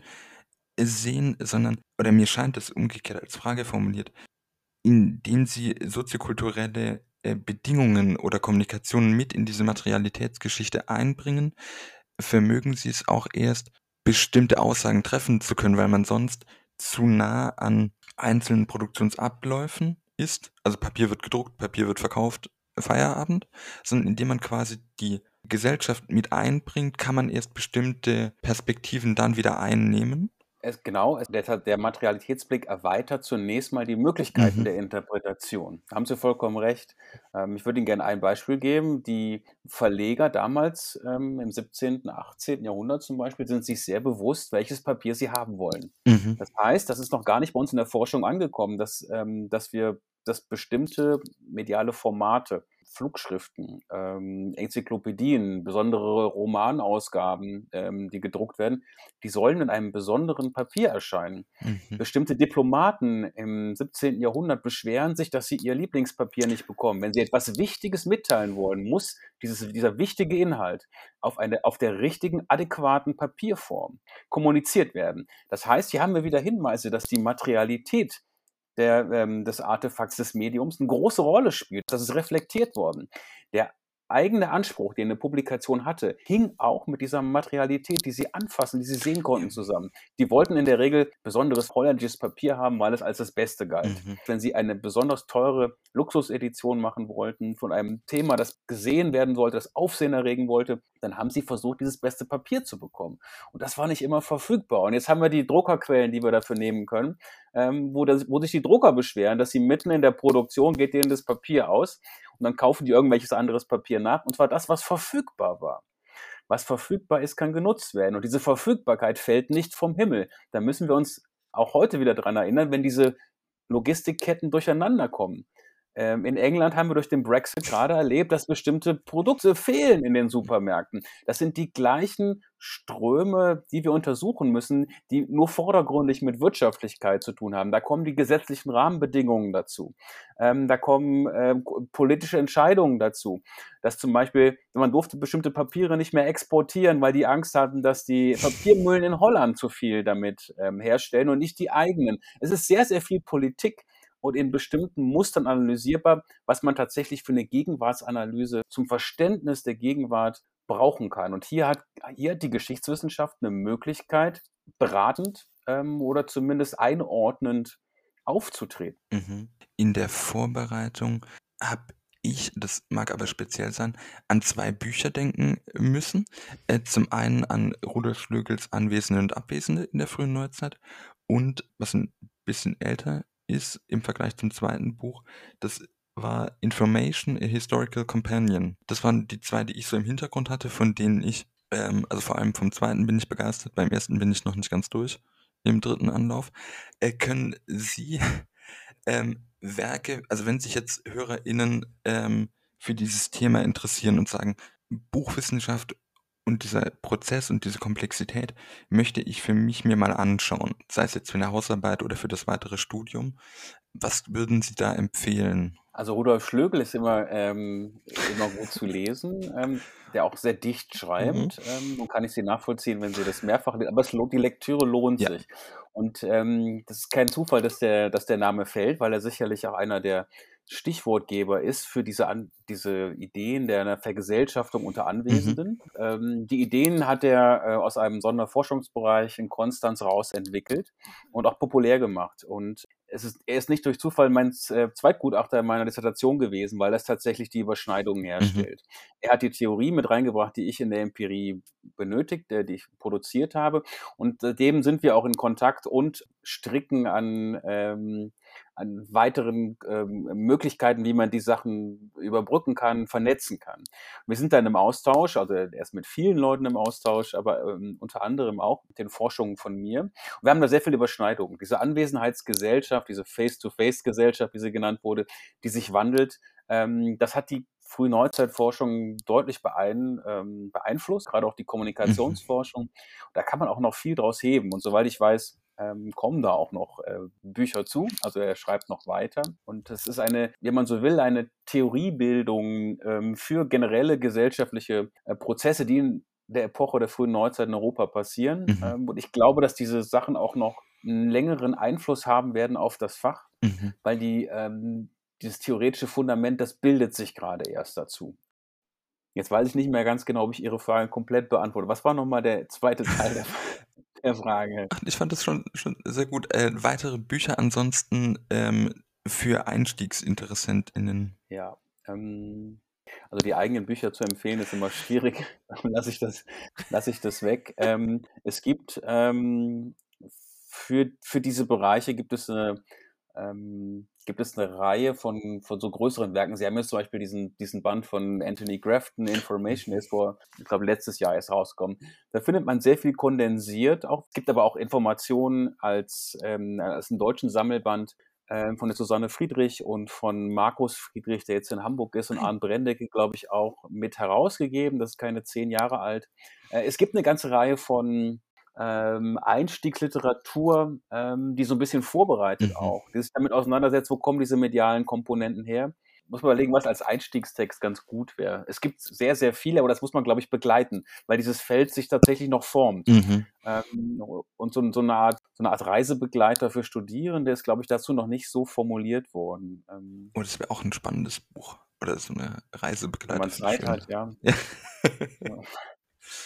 sehen, sondern, oder mir scheint das umgekehrt als Frage formuliert, in denen sie soziokulturelle Bedingungen oder Kommunikationen mit in diese Materialitätsgeschichte einbringen, vermögen sie es auch erst, bestimmte Aussagen treffen zu können, weil man sonst zu nah an einzelnen Produktionsabläufen ist. Also Papier wird gedruckt, Papier wird verkauft, Feierabend, sondern indem man quasi die Gesellschaft mit einbringt, kann man erst bestimmte Perspektiven dann wieder einnehmen es, genau, es, der, der, Materialitätsblick erweitert zunächst mal die Möglichkeiten mhm. der Interpretation. Da haben Sie vollkommen recht. Ähm, ich würde Ihnen gerne ein Beispiel geben. Die Verleger damals ähm, im 17., 18. Jahrhundert zum Beispiel sind sich sehr bewusst, welches Papier sie haben wollen. Mhm. Das heißt, das ist noch gar nicht bei uns in der Forschung angekommen, dass, ähm, dass wir dass bestimmte mediale Formate Flugschriften, ähm, Enzyklopädien, besondere Romanausgaben, ähm, die gedruckt werden, die sollen in einem besonderen Papier erscheinen. Mhm. Bestimmte Diplomaten im 17. Jahrhundert beschweren sich, dass sie ihr Lieblingspapier nicht bekommen. Wenn sie etwas Wichtiges mitteilen wollen, muss dieses, dieser wichtige Inhalt auf, eine, auf der richtigen, adäquaten Papierform kommuniziert werden. Das heißt, hier haben wir wieder Hinweise, dass die Materialität der, ähm, des Artefakts des Mediums eine große Rolle spielt. Das ist reflektiert worden. Der eigene Anspruch, den eine Publikation hatte, hing auch mit dieser Materialität, die sie anfassen, die sie sehen konnten, zusammen. Die wollten in der Regel besonderes holländisches Papier haben, weil es als das Beste galt. Mhm. Wenn sie eine besonders teure Luxusedition machen wollten von einem Thema, das gesehen werden sollte, das Aufsehen erregen wollte, dann haben sie versucht, dieses beste Papier zu bekommen. Und das war nicht immer verfügbar. Und jetzt haben wir die Druckerquellen, die wir dafür nehmen können, ähm, wo, das, wo sich die Drucker beschweren, dass sie mitten in der Produktion geht denen das Papier aus und dann kaufen die irgendwelches anderes Papier nach. Und zwar das, was verfügbar war. Was verfügbar ist, kann genutzt werden. Und diese Verfügbarkeit fällt nicht vom Himmel. Da müssen wir uns auch heute wieder dran erinnern, wenn diese Logistikketten durcheinander kommen. Ähm, in England haben wir durch den Brexit gerade erlebt, dass bestimmte Produkte fehlen in den Supermärkten. Das sind die gleichen Ströme, die wir untersuchen müssen, die nur vordergründig mit Wirtschaftlichkeit zu tun haben. Da kommen die gesetzlichen Rahmenbedingungen dazu. Ähm, da kommen äh, politische Entscheidungen dazu. Dass zum Beispiel, man durfte bestimmte Papiere nicht mehr exportieren, weil die Angst hatten, dass die Papiermühlen in Holland zu viel damit ähm, herstellen und nicht die eigenen. Es ist sehr, sehr viel Politik und in bestimmten Mustern analysierbar, was man tatsächlich für eine Gegenwartsanalyse zum Verständnis der Gegenwart brauchen kann. Und hier hat, hier hat die Geschichtswissenschaft eine Möglichkeit, beratend ähm, oder zumindest einordnend aufzutreten. Mhm. In der Vorbereitung habe ich, das mag aber speziell sein, an zwei Bücher denken müssen. Äh, zum einen an Rudolf Schlögels Anwesende und Abwesende in der frühen Neuzeit und, was ein bisschen älter ist im Vergleich zum zweiten Buch, das war Information, a Historical Companion. Das waren die zwei, die ich so im Hintergrund hatte, von denen ich, ähm, also vor allem vom zweiten bin ich begeistert, beim ersten bin ich noch nicht ganz durch, im dritten Anlauf. Äh, können Sie ähm, Werke, also wenn sich jetzt HörerInnen ähm, für dieses Thema interessieren und sagen, Buchwissenschaft und dieser Prozess und diese Komplexität möchte ich für mich mir mal anschauen, sei es jetzt für eine Hausarbeit oder für das weitere Studium. Was würden Sie da empfehlen? Also Rudolf Schlögel ist immer, ähm, immer gut zu lesen, ähm, der auch sehr dicht schreibt. Mhm. Ähm, nun kann ich Sie nachvollziehen, wenn Sie das mehrfach lesen, aber es lohnt, die Lektüre lohnt ja. sich. Und ähm, das ist kein Zufall, dass der, dass der Name fällt, weil er sicherlich auch einer der Stichwortgeber ist für diese, An diese Ideen der Vergesellschaftung unter mhm. Anwesenden. Mhm. Ähm, die Ideen hat er äh, aus einem Sonderforschungsbereich in Konstanz raus entwickelt und auch populär gemacht. Und es ist, er ist nicht durch Zufall mein äh, Zweitgutachter in meiner Dissertation gewesen, weil das tatsächlich die Überschneidungen mhm. herstellt. Mhm. Er hat die Theorie mit reingebracht, die ich in der Empirie benötigt, äh, die ich produziert habe. Und dem sind wir auch in Kontakt und stricken an ähm, an weiteren ähm, Möglichkeiten, wie man die Sachen überbrücken kann, vernetzen kann. Wir sind dann im Austausch, also er ist mit vielen Leuten im Austausch, aber ähm, unter anderem auch mit den Forschungen von mir. Und wir haben da sehr viele Überschneidungen. Diese Anwesenheitsgesellschaft, diese Face-to-Face-Gesellschaft, wie sie genannt wurde, die sich wandelt, ähm, das hat die Frühneuzeitforschung deutlich beein, ähm, beeinflusst, gerade auch die mhm. Kommunikationsforschung. Da kann man auch noch viel draus heben. Und soweit ich weiß, ähm, kommen da auch noch äh, Bücher zu. Also er schreibt noch weiter. Und es ist eine, wie man so will, eine Theoriebildung ähm, für generelle gesellschaftliche äh, Prozesse, die in der Epoche der frühen Neuzeit in Europa passieren. Mhm. Ähm, und ich glaube, dass diese Sachen auch noch einen längeren Einfluss haben werden auf das Fach, mhm. weil die, ähm, dieses theoretische Fundament, das bildet sich gerade erst dazu. Jetzt weiß ich nicht mehr ganz genau, ob ich Ihre Frage komplett beantworte. Was war nochmal der zweite Teil der Frage? Der Frage. Ich fand das schon, schon sehr gut. Äh, weitere Bücher ansonsten ähm, für EinstiegsinteressentInnen. Ja, ähm, also die eigenen Bücher zu empfehlen ist immer schwierig. lasse ich das, lasse ich das weg. Ähm, es gibt ähm, für, für diese Bereiche gibt es eine ähm, gibt es eine Reihe von, von so größeren Werken. Sie haben jetzt zum Beispiel diesen, diesen Band von Anthony Grafton, Information, ist vor, ich glaube, letztes Jahr erst rausgekommen. Da findet man sehr viel kondensiert. Auch, gibt aber auch Informationen als, ähm, als einen deutschen Sammelband äh, von der Susanne Friedrich und von Markus Friedrich, der jetzt in Hamburg ist, und Arne Brendecke, glaube ich, auch mit herausgegeben. Das ist keine zehn Jahre alt. Äh, es gibt eine ganze Reihe von ähm, Einstiegsliteratur, ähm, die so ein bisschen vorbereitet mhm. auch, die sich damit auseinandersetzt, wo kommen diese medialen Komponenten her. Muss man überlegen, was als Einstiegstext ganz gut wäre. Es gibt sehr, sehr viele, aber das muss man, glaube ich, begleiten, weil dieses Feld sich tatsächlich noch formt. Mhm. Ähm, und so, so, eine Art, so eine Art Reisebegleiter für Studierende ist, glaube ich, dazu noch nicht so formuliert worden. Ähm, oh, das wäre auch ein spannendes Buch. Oder so eine Reisebegleiter. Wenn man Zeit hat, ja. ja. ja.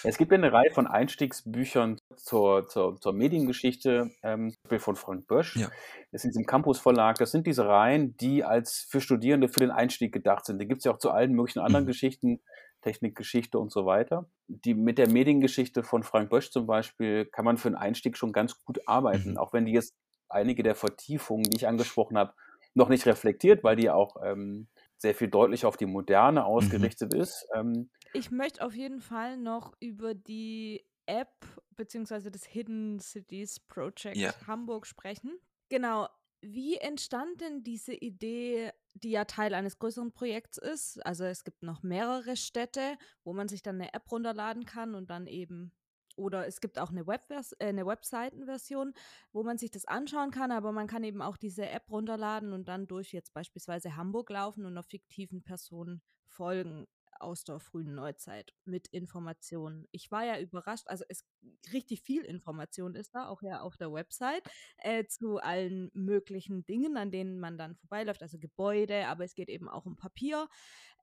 Es gibt eine Reihe von Einstiegsbüchern zur, zur, zur Mediengeschichte ähm, von Frank Bösch. Ja. Das ist in diesem Campus Verlag. Das sind diese Reihen, die als für Studierende für den Einstieg gedacht sind. Die gibt es ja auch zu allen möglichen anderen mhm. Geschichten, Technikgeschichte und so weiter. Die mit der Mediengeschichte von Frank Bösch zum Beispiel kann man für den Einstieg schon ganz gut arbeiten, mhm. auch wenn die jetzt einige der Vertiefungen, die ich angesprochen habe, noch nicht reflektiert, weil die auch ähm, sehr viel deutlicher auf die Moderne mhm. ausgerichtet mhm. ist. Ähm, ich möchte auf jeden Fall noch über die App bzw. das Hidden Cities Project ja. Hamburg sprechen. Genau. Wie entstand denn diese Idee, die ja Teil eines größeren Projekts ist? Also es gibt noch mehrere Städte, wo man sich dann eine App runterladen kann und dann eben oder es gibt auch eine, Webvers äh, eine Webseitenversion, wo man sich das anschauen kann, aber man kann eben auch diese App runterladen und dann durch jetzt beispielsweise Hamburg laufen und einer fiktiven Person folgen aus der frühen Neuzeit mit Informationen. Ich war ja überrascht, also es richtig viel Information ist da, auch ja auf der Website, äh, zu allen möglichen Dingen, an denen man dann vorbeiläuft, also Gebäude, aber es geht eben auch um Papier.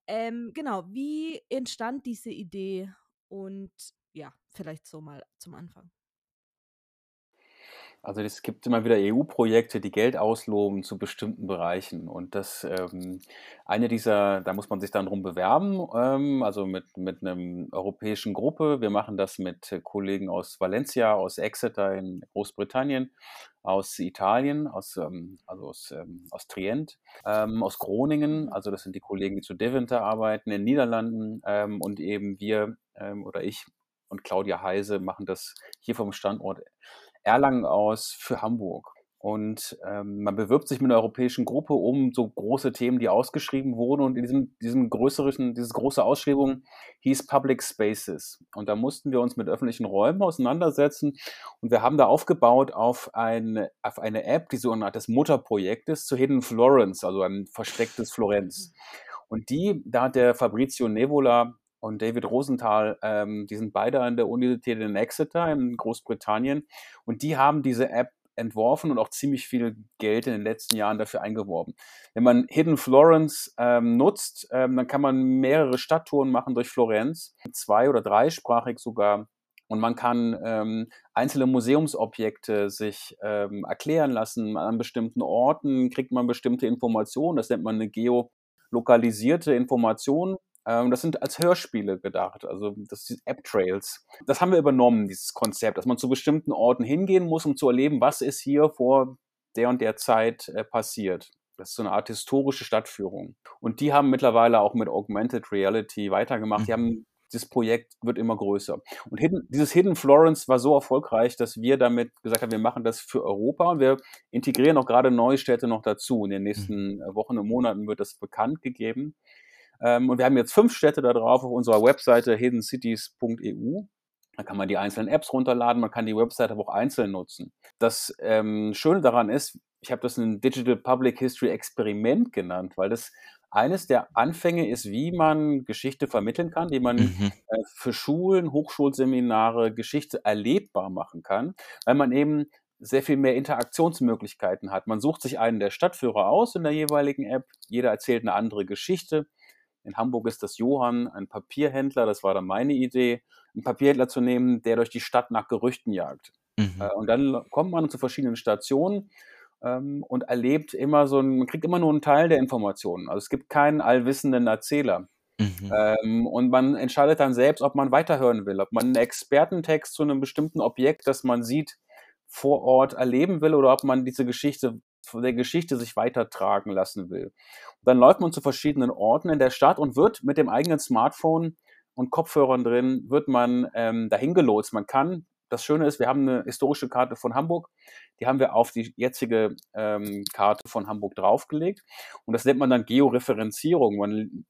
Ähm, genau, wie entstand diese Idee und ja, vielleicht so mal zum Anfang. Also es gibt immer wieder EU-Projekte, die Geld ausloben zu bestimmten Bereichen. Und das ähm, eine dieser, da muss man sich dann drum bewerben, ähm, also mit, mit einer europäischen Gruppe. Wir machen das mit Kollegen aus Valencia, aus Exeter in Großbritannien, aus Italien, aus, ähm, also aus, ähm, aus Trient, ähm, aus Groningen, also das sind die Kollegen, die zu Deventer arbeiten, in den Niederlanden ähm, und eben wir ähm, oder ich und Claudia Heise machen das hier vom Standort Erlangen aus für Hamburg. Und ähm, man bewirbt sich mit einer europäischen Gruppe um so große Themen, die ausgeschrieben wurden. Und in diesem, diesem größeren, diese große Ausschreibung hieß Public Spaces. Und da mussten wir uns mit öffentlichen Räumen auseinandersetzen. Und wir haben da aufgebaut auf eine, auf eine App, die so eine Art des Mutterprojektes zu Hidden Florence, also ein verstecktes Florenz. Und die, da hat der Fabrizio Nevola und David Rosenthal, ähm, die sind beide an der Universität in Exeter in Großbritannien. Und die haben diese App entworfen und auch ziemlich viel Geld in den letzten Jahren dafür eingeworben. Wenn man Hidden Florence ähm, nutzt, ähm, dann kann man mehrere Stadttouren machen durch Florenz, zwei- oder dreisprachig sogar. Und man kann ähm, einzelne Museumsobjekte sich ähm, erklären lassen. An bestimmten Orten kriegt man bestimmte Informationen. Das nennt man eine geolokalisierte Information. Ähm, das sind als Hörspiele gedacht, also das sind App-Trails. Das haben wir übernommen, dieses Konzept, dass man zu bestimmten Orten hingehen muss, um zu erleben, was ist hier vor der und der Zeit äh, passiert. Das ist so eine Art historische Stadtführung. Und die haben mittlerweile auch mit Augmented Reality weitergemacht. Die mhm. haben das Projekt wird immer größer. Und Hidden, dieses Hidden Florence war so erfolgreich, dass wir damit gesagt haben, wir machen das für Europa und wir integrieren auch gerade neue Städte noch dazu. In den nächsten mhm. Wochen und Monaten wird das bekannt gegeben. Ähm, und wir haben jetzt fünf Städte da drauf auf unserer Webseite hiddencities.eu. Da kann man die einzelnen Apps runterladen, man kann die Webseite aber auch einzeln nutzen. Das ähm, Schöne daran ist, ich habe das ein Digital Public History Experiment genannt, weil das eines der Anfänge ist, wie man Geschichte vermitteln kann, wie man mhm. äh, für Schulen, Hochschulseminare Geschichte erlebbar machen kann, weil man eben sehr viel mehr Interaktionsmöglichkeiten hat. Man sucht sich einen der Stadtführer aus in der jeweiligen App, jeder erzählt eine andere Geschichte. In Hamburg ist das Johann, ein Papierhändler, das war dann meine Idee, einen Papierhändler zu nehmen, der durch die Stadt nach Gerüchten jagt. Mhm. Äh, und dann kommt man zu verschiedenen Stationen ähm, und erlebt immer so, ein, man kriegt immer nur einen Teil der Informationen. Also es gibt keinen allwissenden Erzähler. Mhm. Ähm, und man entscheidet dann selbst, ob man weiterhören will, ob man einen Expertentext zu einem bestimmten Objekt, das man sieht, vor Ort erleben will oder ob man diese Geschichte von der Geschichte sich weitertragen lassen will. Und dann läuft man zu verschiedenen Orten in der Stadt und wird mit dem eigenen Smartphone und Kopfhörern drin, wird man ähm, dahin gelotst. Man kann, das Schöne ist, wir haben eine historische Karte von Hamburg, die haben wir auf die jetzige ähm, Karte von Hamburg draufgelegt. Und das nennt man dann Georeferenzierung. Man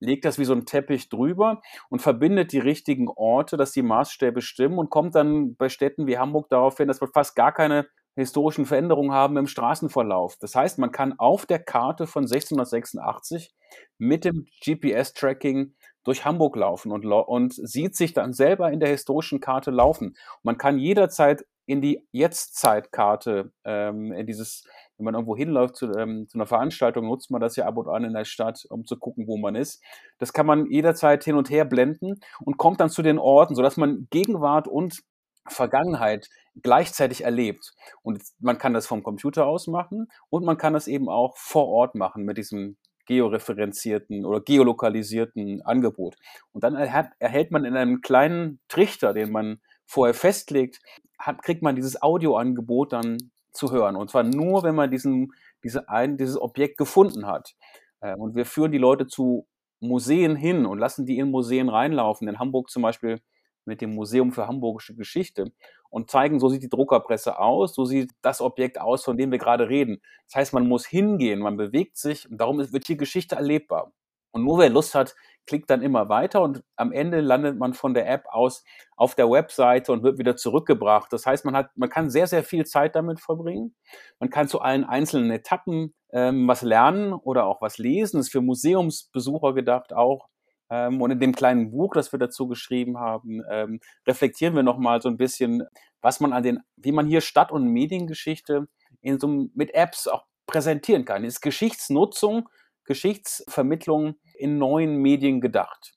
legt das wie so ein Teppich drüber und verbindet die richtigen Orte, dass die Maßstäbe stimmen und kommt dann bei Städten wie Hamburg darauf hin, dass wir fast gar keine historischen Veränderungen haben im Straßenverlauf. Das heißt, man kann auf der Karte von 1686 mit dem GPS-Tracking durch Hamburg laufen und, und sieht sich dann selber in der historischen Karte laufen. man kann jederzeit in die Jetztzeitkarte, ähm, in dieses, wenn man irgendwo hinläuft zu, ähm, zu, einer Veranstaltung, nutzt man das ja ab und an in der Stadt, um zu gucken, wo man ist. Das kann man jederzeit hin und her blenden und kommt dann zu den Orten, sodass man Gegenwart und Vergangenheit gleichzeitig erlebt. Und man kann das vom Computer aus machen und man kann das eben auch vor Ort machen mit diesem georeferenzierten oder geolokalisierten Angebot. Und dann erhält man in einem kleinen Trichter, den man vorher festlegt, hat, kriegt man dieses Audioangebot dann zu hören. Und zwar nur, wenn man diesen, diese ein, dieses Objekt gefunden hat. Äh, und wir führen die Leute zu Museen hin und lassen die in Museen reinlaufen. In Hamburg zum Beispiel mit dem Museum für Hamburgische Geschichte und zeigen, so sieht die Druckerpresse aus, so sieht das Objekt aus, von dem wir gerade reden. Das heißt, man muss hingehen, man bewegt sich und darum wird hier Geschichte erlebbar. Und nur wer Lust hat, klickt dann immer weiter und am Ende landet man von der App aus auf der Webseite und wird wieder zurückgebracht. Das heißt, man hat, man kann sehr, sehr viel Zeit damit verbringen. Man kann zu allen einzelnen Etappen ähm, was lernen oder auch was lesen. Das ist für Museumsbesucher gedacht auch. Ähm, und in dem kleinen Buch, das wir dazu geschrieben haben, ähm, reflektieren wir nochmal so ein bisschen, was man an den, wie man hier Stadt- und Mediengeschichte in so, mit Apps auch präsentieren kann. Ist Geschichtsnutzung, Geschichtsvermittlung in neuen Medien gedacht.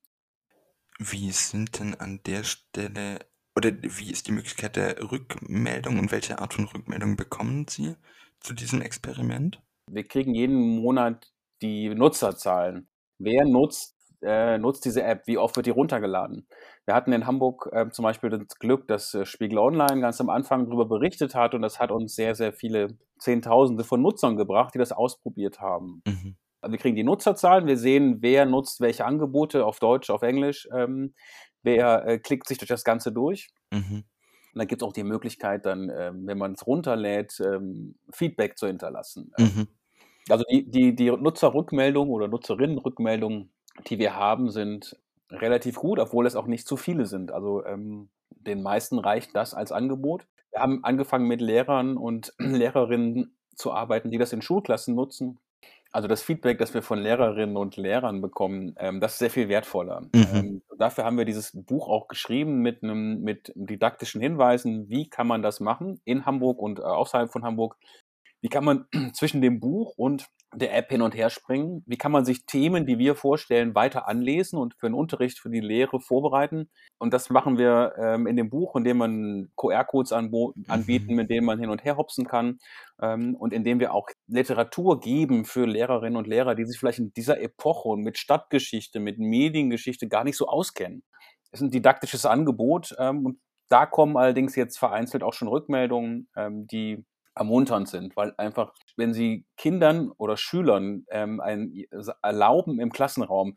Wie sind denn an der Stelle oder wie ist die Möglichkeit der Rückmeldung und welche Art von Rückmeldung bekommen Sie zu diesem Experiment? Wir kriegen jeden Monat die Nutzerzahlen. Wer nutzt, äh, nutzt diese App? Wie oft wird die runtergeladen? Wir hatten in Hamburg äh, zum Beispiel das Glück, dass äh, Spiegel Online ganz am Anfang darüber berichtet hat und das hat uns sehr, sehr viele Zehntausende von Nutzern gebracht, die das ausprobiert haben. Mhm. Wir kriegen die Nutzerzahlen, wir sehen, wer nutzt welche Angebote auf Deutsch, auf Englisch, ähm, wer äh, klickt sich durch das Ganze durch. Mhm. Und dann gibt es auch die Möglichkeit, dann, ähm, wenn man es runterlädt, ähm, Feedback zu hinterlassen. Mhm. Also die, die, die Nutzerrückmeldung oder Nutzerinnenrückmeldung, die wir haben, sind relativ gut, obwohl es auch nicht zu viele sind. Also ähm, den meisten reicht das als Angebot. Wir haben angefangen mit Lehrern und Lehrerinnen zu arbeiten, die das in Schulklassen nutzen. Also das Feedback, das wir von Lehrerinnen und Lehrern bekommen, ähm, das ist sehr viel wertvoller. Mhm. Ähm, dafür haben wir dieses Buch auch geschrieben mit einem mit didaktischen Hinweisen, wie kann man das machen in Hamburg und äh, außerhalb von Hamburg. Wie kann man zwischen dem Buch und der App hin und her springen? Wie kann man sich Themen, die wir vorstellen, weiter anlesen und für den Unterricht, für die Lehre vorbereiten? Und das machen wir ähm, in dem Buch, indem man QR-Codes anbieten, mhm. mit denen man hin und her hopsen kann ähm, und indem wir auch Literatur geben für Lehrerinnen und Lehrer, die sich vielleicht in dieser Epoche und mit Stadtgeschichte, mit Mediengeschichte gar nicht so auskennen. Es ist ein didaktisches Angebot ähm, und da kommen allerdings jetzt vereinzelt auch schon Rückmeldungen, ähm, die ermunternd sind, weil einfach, wenn Sie Kindern oder Schülern ähm, ein, erlauben, im Klassenraum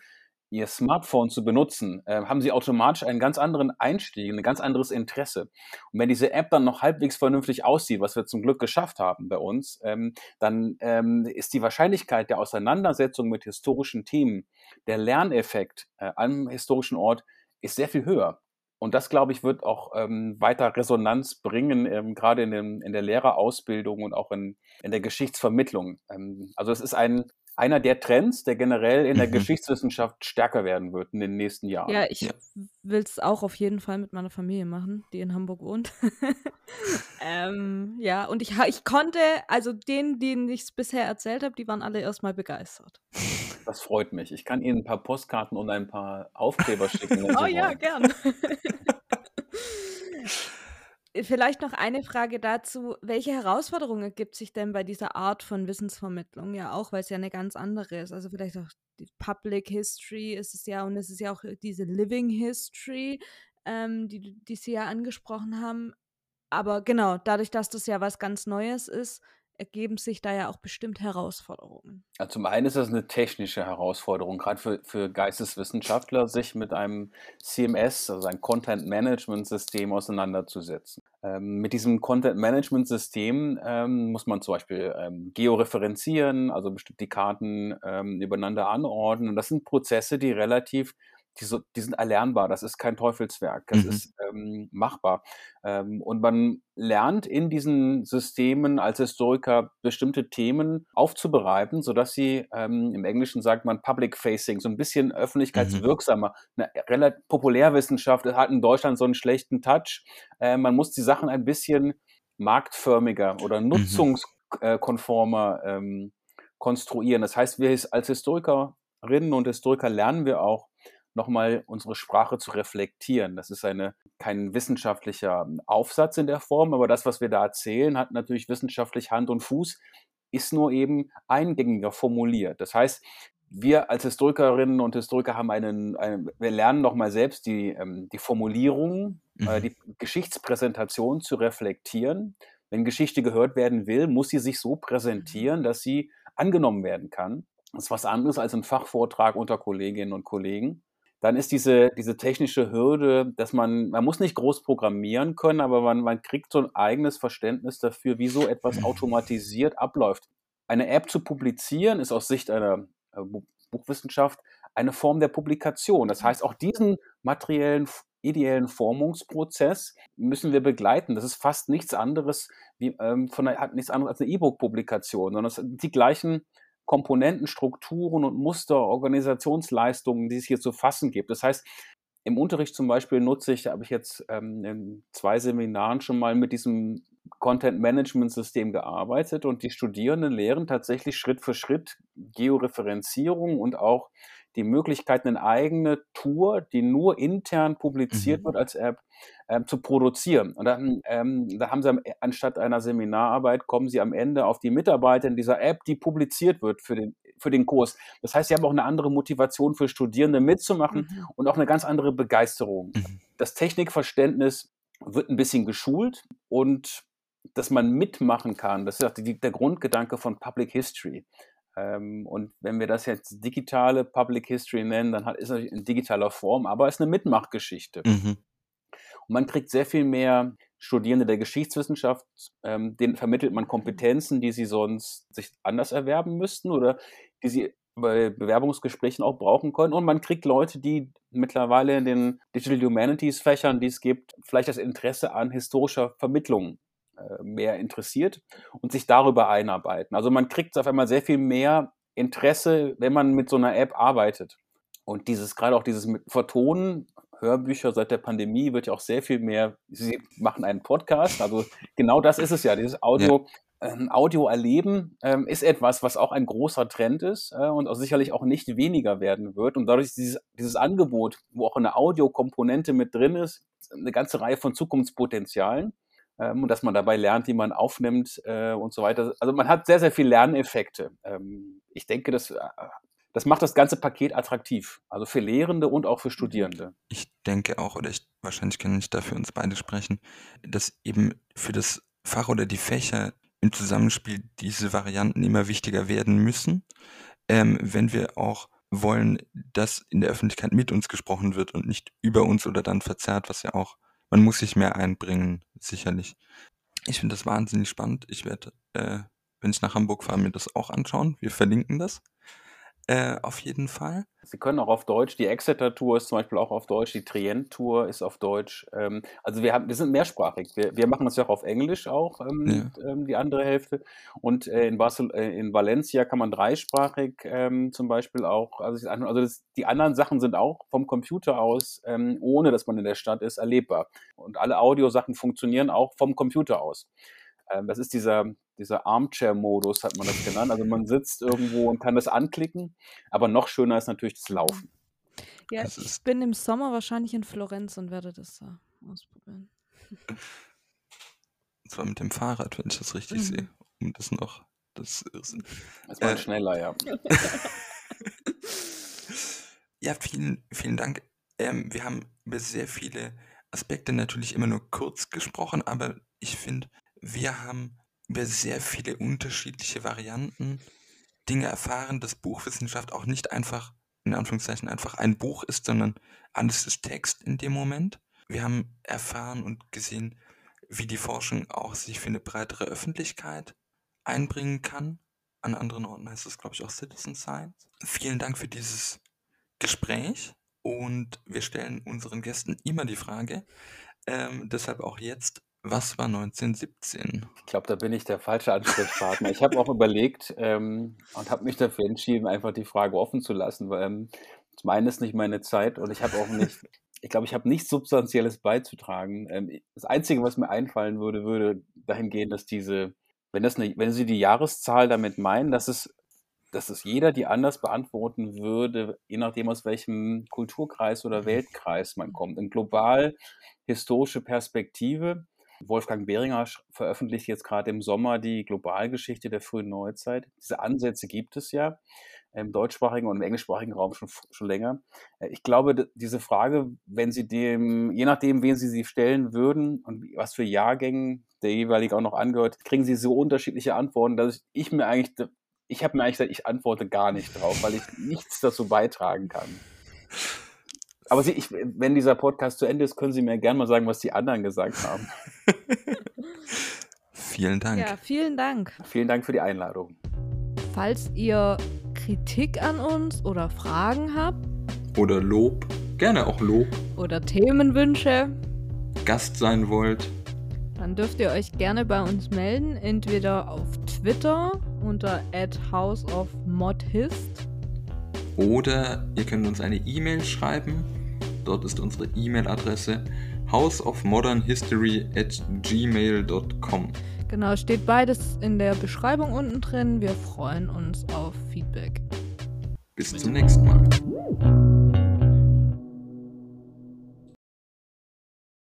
ihr Smartphone zu benutzen, äh, haben sie automatisch einen ganz anderen Einstieg, ein ganz anderes Interesse. Und wenn diese App dann noch halbwegs vernünftig aussieht, was wir zum Glück geschafft haben bei uns, ähm, dann ähm, ist die Wahrscheinlichkeit der Auseinandersetzung mit historischen Themen, der Lerneffekt äh, am historischen Ort ist sehr viel höher. Und das, glaube ich, wird auch ähm, weiter Resonanz bringen, ähm, gerade in, dem, in der Lehrerausbildung und auch in, in der Geschichtsvermittlung. Ähm, also es ist ein, einer der Trends, der generell in der mhm. Geschichtswissenschaft stärker werden wird in den nächsten Jahren. Ja, ich ja. will es auch auf jeden Fall mit meiner Familie machen, die in Hamburg wohnt. ähm, ja, und ich, ich konnte, also denen, denen ich es bisher erzählt habe, die waren alle erstmal begeistert. Das freut mich. Ich kann Ihnen ein paar Postkarten und ein paar Aufkleber schicken. oh ja, wollen. gern. Vielleicht noch eine Frage dazu. Welche Herausforderungen ergibt sich denn bei dieser Art von Wissensvermittlung? Ja, auch weil es ja eine ganz andere ist. Also vielleicht auch die Public History ist es ja und es ist ja auch diese Living History, ähm, die, die Sie ja angesprochen haben. Aber genau, dadurch, dass das ja was ganz Neues ist, ergeben sich da ja auch bestimmt Herausforderungen. Ja, zum einen ist das eine technische Herausforderung, gerade für, für Geisteswissenschaftler, sich mit einem CMS, also ein Content Management System auseinanderzusetzen. Ähm, mit diesem Content Management System ähm, muss man zum Beispiel ähm, georeferenzieren, also bestimmte Karten ähm, übereinander anordnen. Und das sind Prozesse, die relativ die, so, die sind erlernbar, das ist kein Teufelswerk, das mhm. ist ähm, machbar. Ähm, und man lernt in diesen Systemen als Historiker bestimmte Themen aufzubereiten, sodass sie, ähm, im Englischen sagt man Public Facing, so ein bisschen mhm. öffentlichkeitswirksamer. Mhm. Eine relativ Populärwissenschaft hat in Deutschland so einen schlechten Touch. Äh, man muss die Sachen ein bisschen marktförmiger oder mhm. nutzungskonformer ähm, konstruieren. Das heißt, wir als Historikerinnen und Historiker lernen wir auch, nochmal unsere Sprache zu reflektieren. Das ist eine, kein wissenschaftlicher Aufsatz in der Form, aber das, was wir da erzählen, hat natürlich wissenschaftlich Hand und Fuß, ist nur eben eingängiger formuliert. Das heißt, wir als Historikerinnen und Historiker haben einen, einen wir lernen nochmal selbst die, ähm, die Formulierung, äh, mhm. die Geschichtspräsentation zu reflektieren. Wenn Geschichte gehört werden will, muss sie sich so präsentieren, dass sie angenommen werden kann. Das ist was anderes als ein Fachvortrag unter Kolleginnen und Kollegen dann ist diese, diese technische Hürde, dass man, man muss nicht groß programmieren können, aber man, man kriegt so ein eigenes Verständnis dafür, wie so etwas automatisiert abläuft. Eine App zu publizieren ist aus Sicht einer äh, Buchwissenschaft eine Form der Publikation. Das heißt, auch diesen materiellen, ideellen Formungsprozess müssen wir begleiten. Das ist fast nichts anderes wie ähm, von einer, hat nichts anderes als eine E-Book-Publikation, sondern es sind die gleichen Komponenten, Strukturen und Muster, Organisationsleistungen, die es hier zu fassen gibt. Das heißt, im Unterricht zum Beispiel nutze ich, habe ich jetzt ähm, in zwei Seminaren schon mal mit diesem Content Management System gearbeitet und die Studierenden lehren tatsächlich Schritt für Schritt Georeferenzierung und auch die Möglichkeit, eine eigene Tour, die nur intern publiziert Mhm. wird als App, ähm, zu produzieren. Und dann, ähm, da haben sie am, anstatt einer Seminararbeit, kommen sie am Ende auf die Mitarbeiter in dieser App, die publiziert wird für den, für den Kurs. Das heißt, sie haben auch eine andere Motivation für Studierende mitzumachen Mhm. und auch eine ganz andere Begeisterung. Mhm. Das Technikverständnis wird ein bisschen geschult und dass man mitmachen kann, das ist auch die, der Grundgedanke von Public History. Ähm, und wenn wir das jetzt digitale Public History nennen, dann hat, ist es in digitaler Form, aber es ist eine Mitmachgeschichte. Mhm. Und man kriegt sehr viel mehr Studierende der Geschichtswissenschaft, ähm, denen vermittelt man Kompetenzen, die sie sonst sich anders erwerben müssten oder die sie bei Bewerbungsgesprächen auch brauchen können. Und man kriegt Leute, die mittlerweile in den Digital Humanities Fächern, die es gibt, vielleicht das Interesse an historischer Vermittlung mehr interessiert und sich darüber einarbeiten. Also man kriegt auf einmal sehr viel mehr Interesse, wenn man mit so einer App arbeitet. Und dieses, gerade auch dieses mit Vertonen, Hörbücher seit der Pandemie wird ja auch sehr viel mehr, Sie machen einen Podcast, also genau das ist es ja, dieses Audio, ähm, Audio erleben ähm, ist etwas, was auch ein großer Trend ist äh, und auch sicherlich auch nicht weniger werden wird. Und dadurch dieses, dieses Angebot, wo auch eine Audiokomponente mit drin ist, eine ganze Reihe von Zukunftspotenzialen ähm, und dass man dabei lernt, wie man aufnimmt äh, und so weiter. Also man hat sehr, sehr viel Lerneffekte. Ähm, ich denke, das, äh, das macht das ganze Paket attraktiv, also für Lehrende und auch für Studierende. Ich denke auch, oder ich, wahrscheinlich kann ich da für uns beide sprechen, dass eben für das Fach oder die Fächer im Zusammenspiel diese Varianten immer wichtiger werden müssen, ähm, wenn wir auch wollen, dass in der Öffentlichkeit mit uns gesprochen wird und nicht über uns oder dann verzerrt, was ja auch, man muss sich mehr einbringen, sicherlich. Ich finde das wahnsinnig spannend. Ich werde, äh, wenn ich nach Hamburg fahre, mir das auch anschauen. Wir verlinken das. Äh, auf jeden Fall. Sie können auch auf Deutsch, die Exeter-Tour ist zum Beispiel auch auf Deutsch, die Trient-Tour ist auf Deutsch. Ähm, also wir, haben, wir sind mehrsprachig. Wir, wir machen das ja auch auf Englisch auch, ähm, Ja. ähm, die andere Hälfte. Und äh, in, Barcel äh, in Valencia kann man dreisprachig ähm, zum Beispiel auch, also, also das, die anderen Sachen sind auch vom Computer aus, ähm, ohne dass man in der Stadt ist, erlebbar. Und alle Audiosachen funktionieren auch vom Computer aus. Ähm, das ist dieser, dieser Armchair-Modus, hat man das genannt. Also man sitzt irgendwo und kann das anklicken, aber noch schöner ist natürlich das Laufen. Ja, Das ich bin im Sommer wahrscheinlich in Florenz und werde das da ausprobieren. Und zwar mit dem Fahrrad, wenn ich das richtig Mhm. sehe. Um das noch. Das ist, Das war Äh, schneller, ja. ja, vielen, vielen Dank. Ähm, wir haben über sehr viele Aspekte natürlich immer nur kurz gesprochen, aber ich finde, wir haben über sehr viele unterschiedliche Varianten Dinge erfahren, dass Buchwissenschaft auch nicht einfach, in Anführungszeichen, einfach ein Buch ist, sondern alles ist Text in dem Moment. Wir haben erfahren und gesehen, wie die Forschung auch sich für eine breitere Öffentlichkeit einbringen kann. An anderen Orten heißt es, glaube ich, auch Citizen Science. Vielen Dank für dieses Gespräch und wir stellen unseren Gästen immer die Frage, ähm, deshalb auch jetzt, was war 1917? Ich glaube, da bin ich der falsche Ansprechpartner. Ich habe auch überlegt ähm, und habe mich dafür entschieden, einfach die Frage offen zu lassen, weil ähm, zum einen ist nicht meine Zeit und ich habe auch nicht, ich glaube, ich habe nichts Substanzielles beizutragen. Ähm, das Einzige, was mir einfallen würde, würde dahin gehen, dass diese, wenn, das eine, wenn Sie die Jahreszahl damit meinen, dass es, dass es jeder die anders beantworten würde, je nachdem, aus welchem Kulturkreis oder Weltkreis man kommt. In global historische Perspektive Wolfgang Behringer veröffentlicht jetzt gerade im Sommer die Globalgeschichte der frühen Neuzeit. Diese Ansätze gibt es ja im deutschsprachigen und im englischsprachigen Raum schon, schon länger. Äh, Ich glaube, diese Frage, wenn Sie dem, je nachdem, wen Sie sie stellen würden und was für Jahrgängen der jeweilig auch noch angehört, kriegen Sie so unterschiedliche Antworten, dass ich, ich mir eigentlich, ich habe mir eigentlich gesagt, ich antworte gar nicht drauf, weil ich nichts dazu beitragen kann. Aber Sie, ich, wenn dieser Podcast zu Ende ist, können Sie mir gerne mal sagen, was die anderen gesagt haben. Vielen Dank. Ja, vielen Dank. Vielen Dank für die Einladung. Falls ihr Kritik an uns oder Fragen habt Oder Lob, gerne auch Lob, oder Themenwünsche, Gast sein wollt. dann dürft ihr euch gerne bei uns melden, entweder auf Twitter unter houseofmodhist Oder ihr könnt uns eine E-Mail schreiben. Dort ist unsere E-Mail-Adresse houseofmodernhistory at gmail.com. Genau, steht beides in der Beschreibung unten drin. Wir freuen uns auf Feedback. Bis zum nächsten Mal.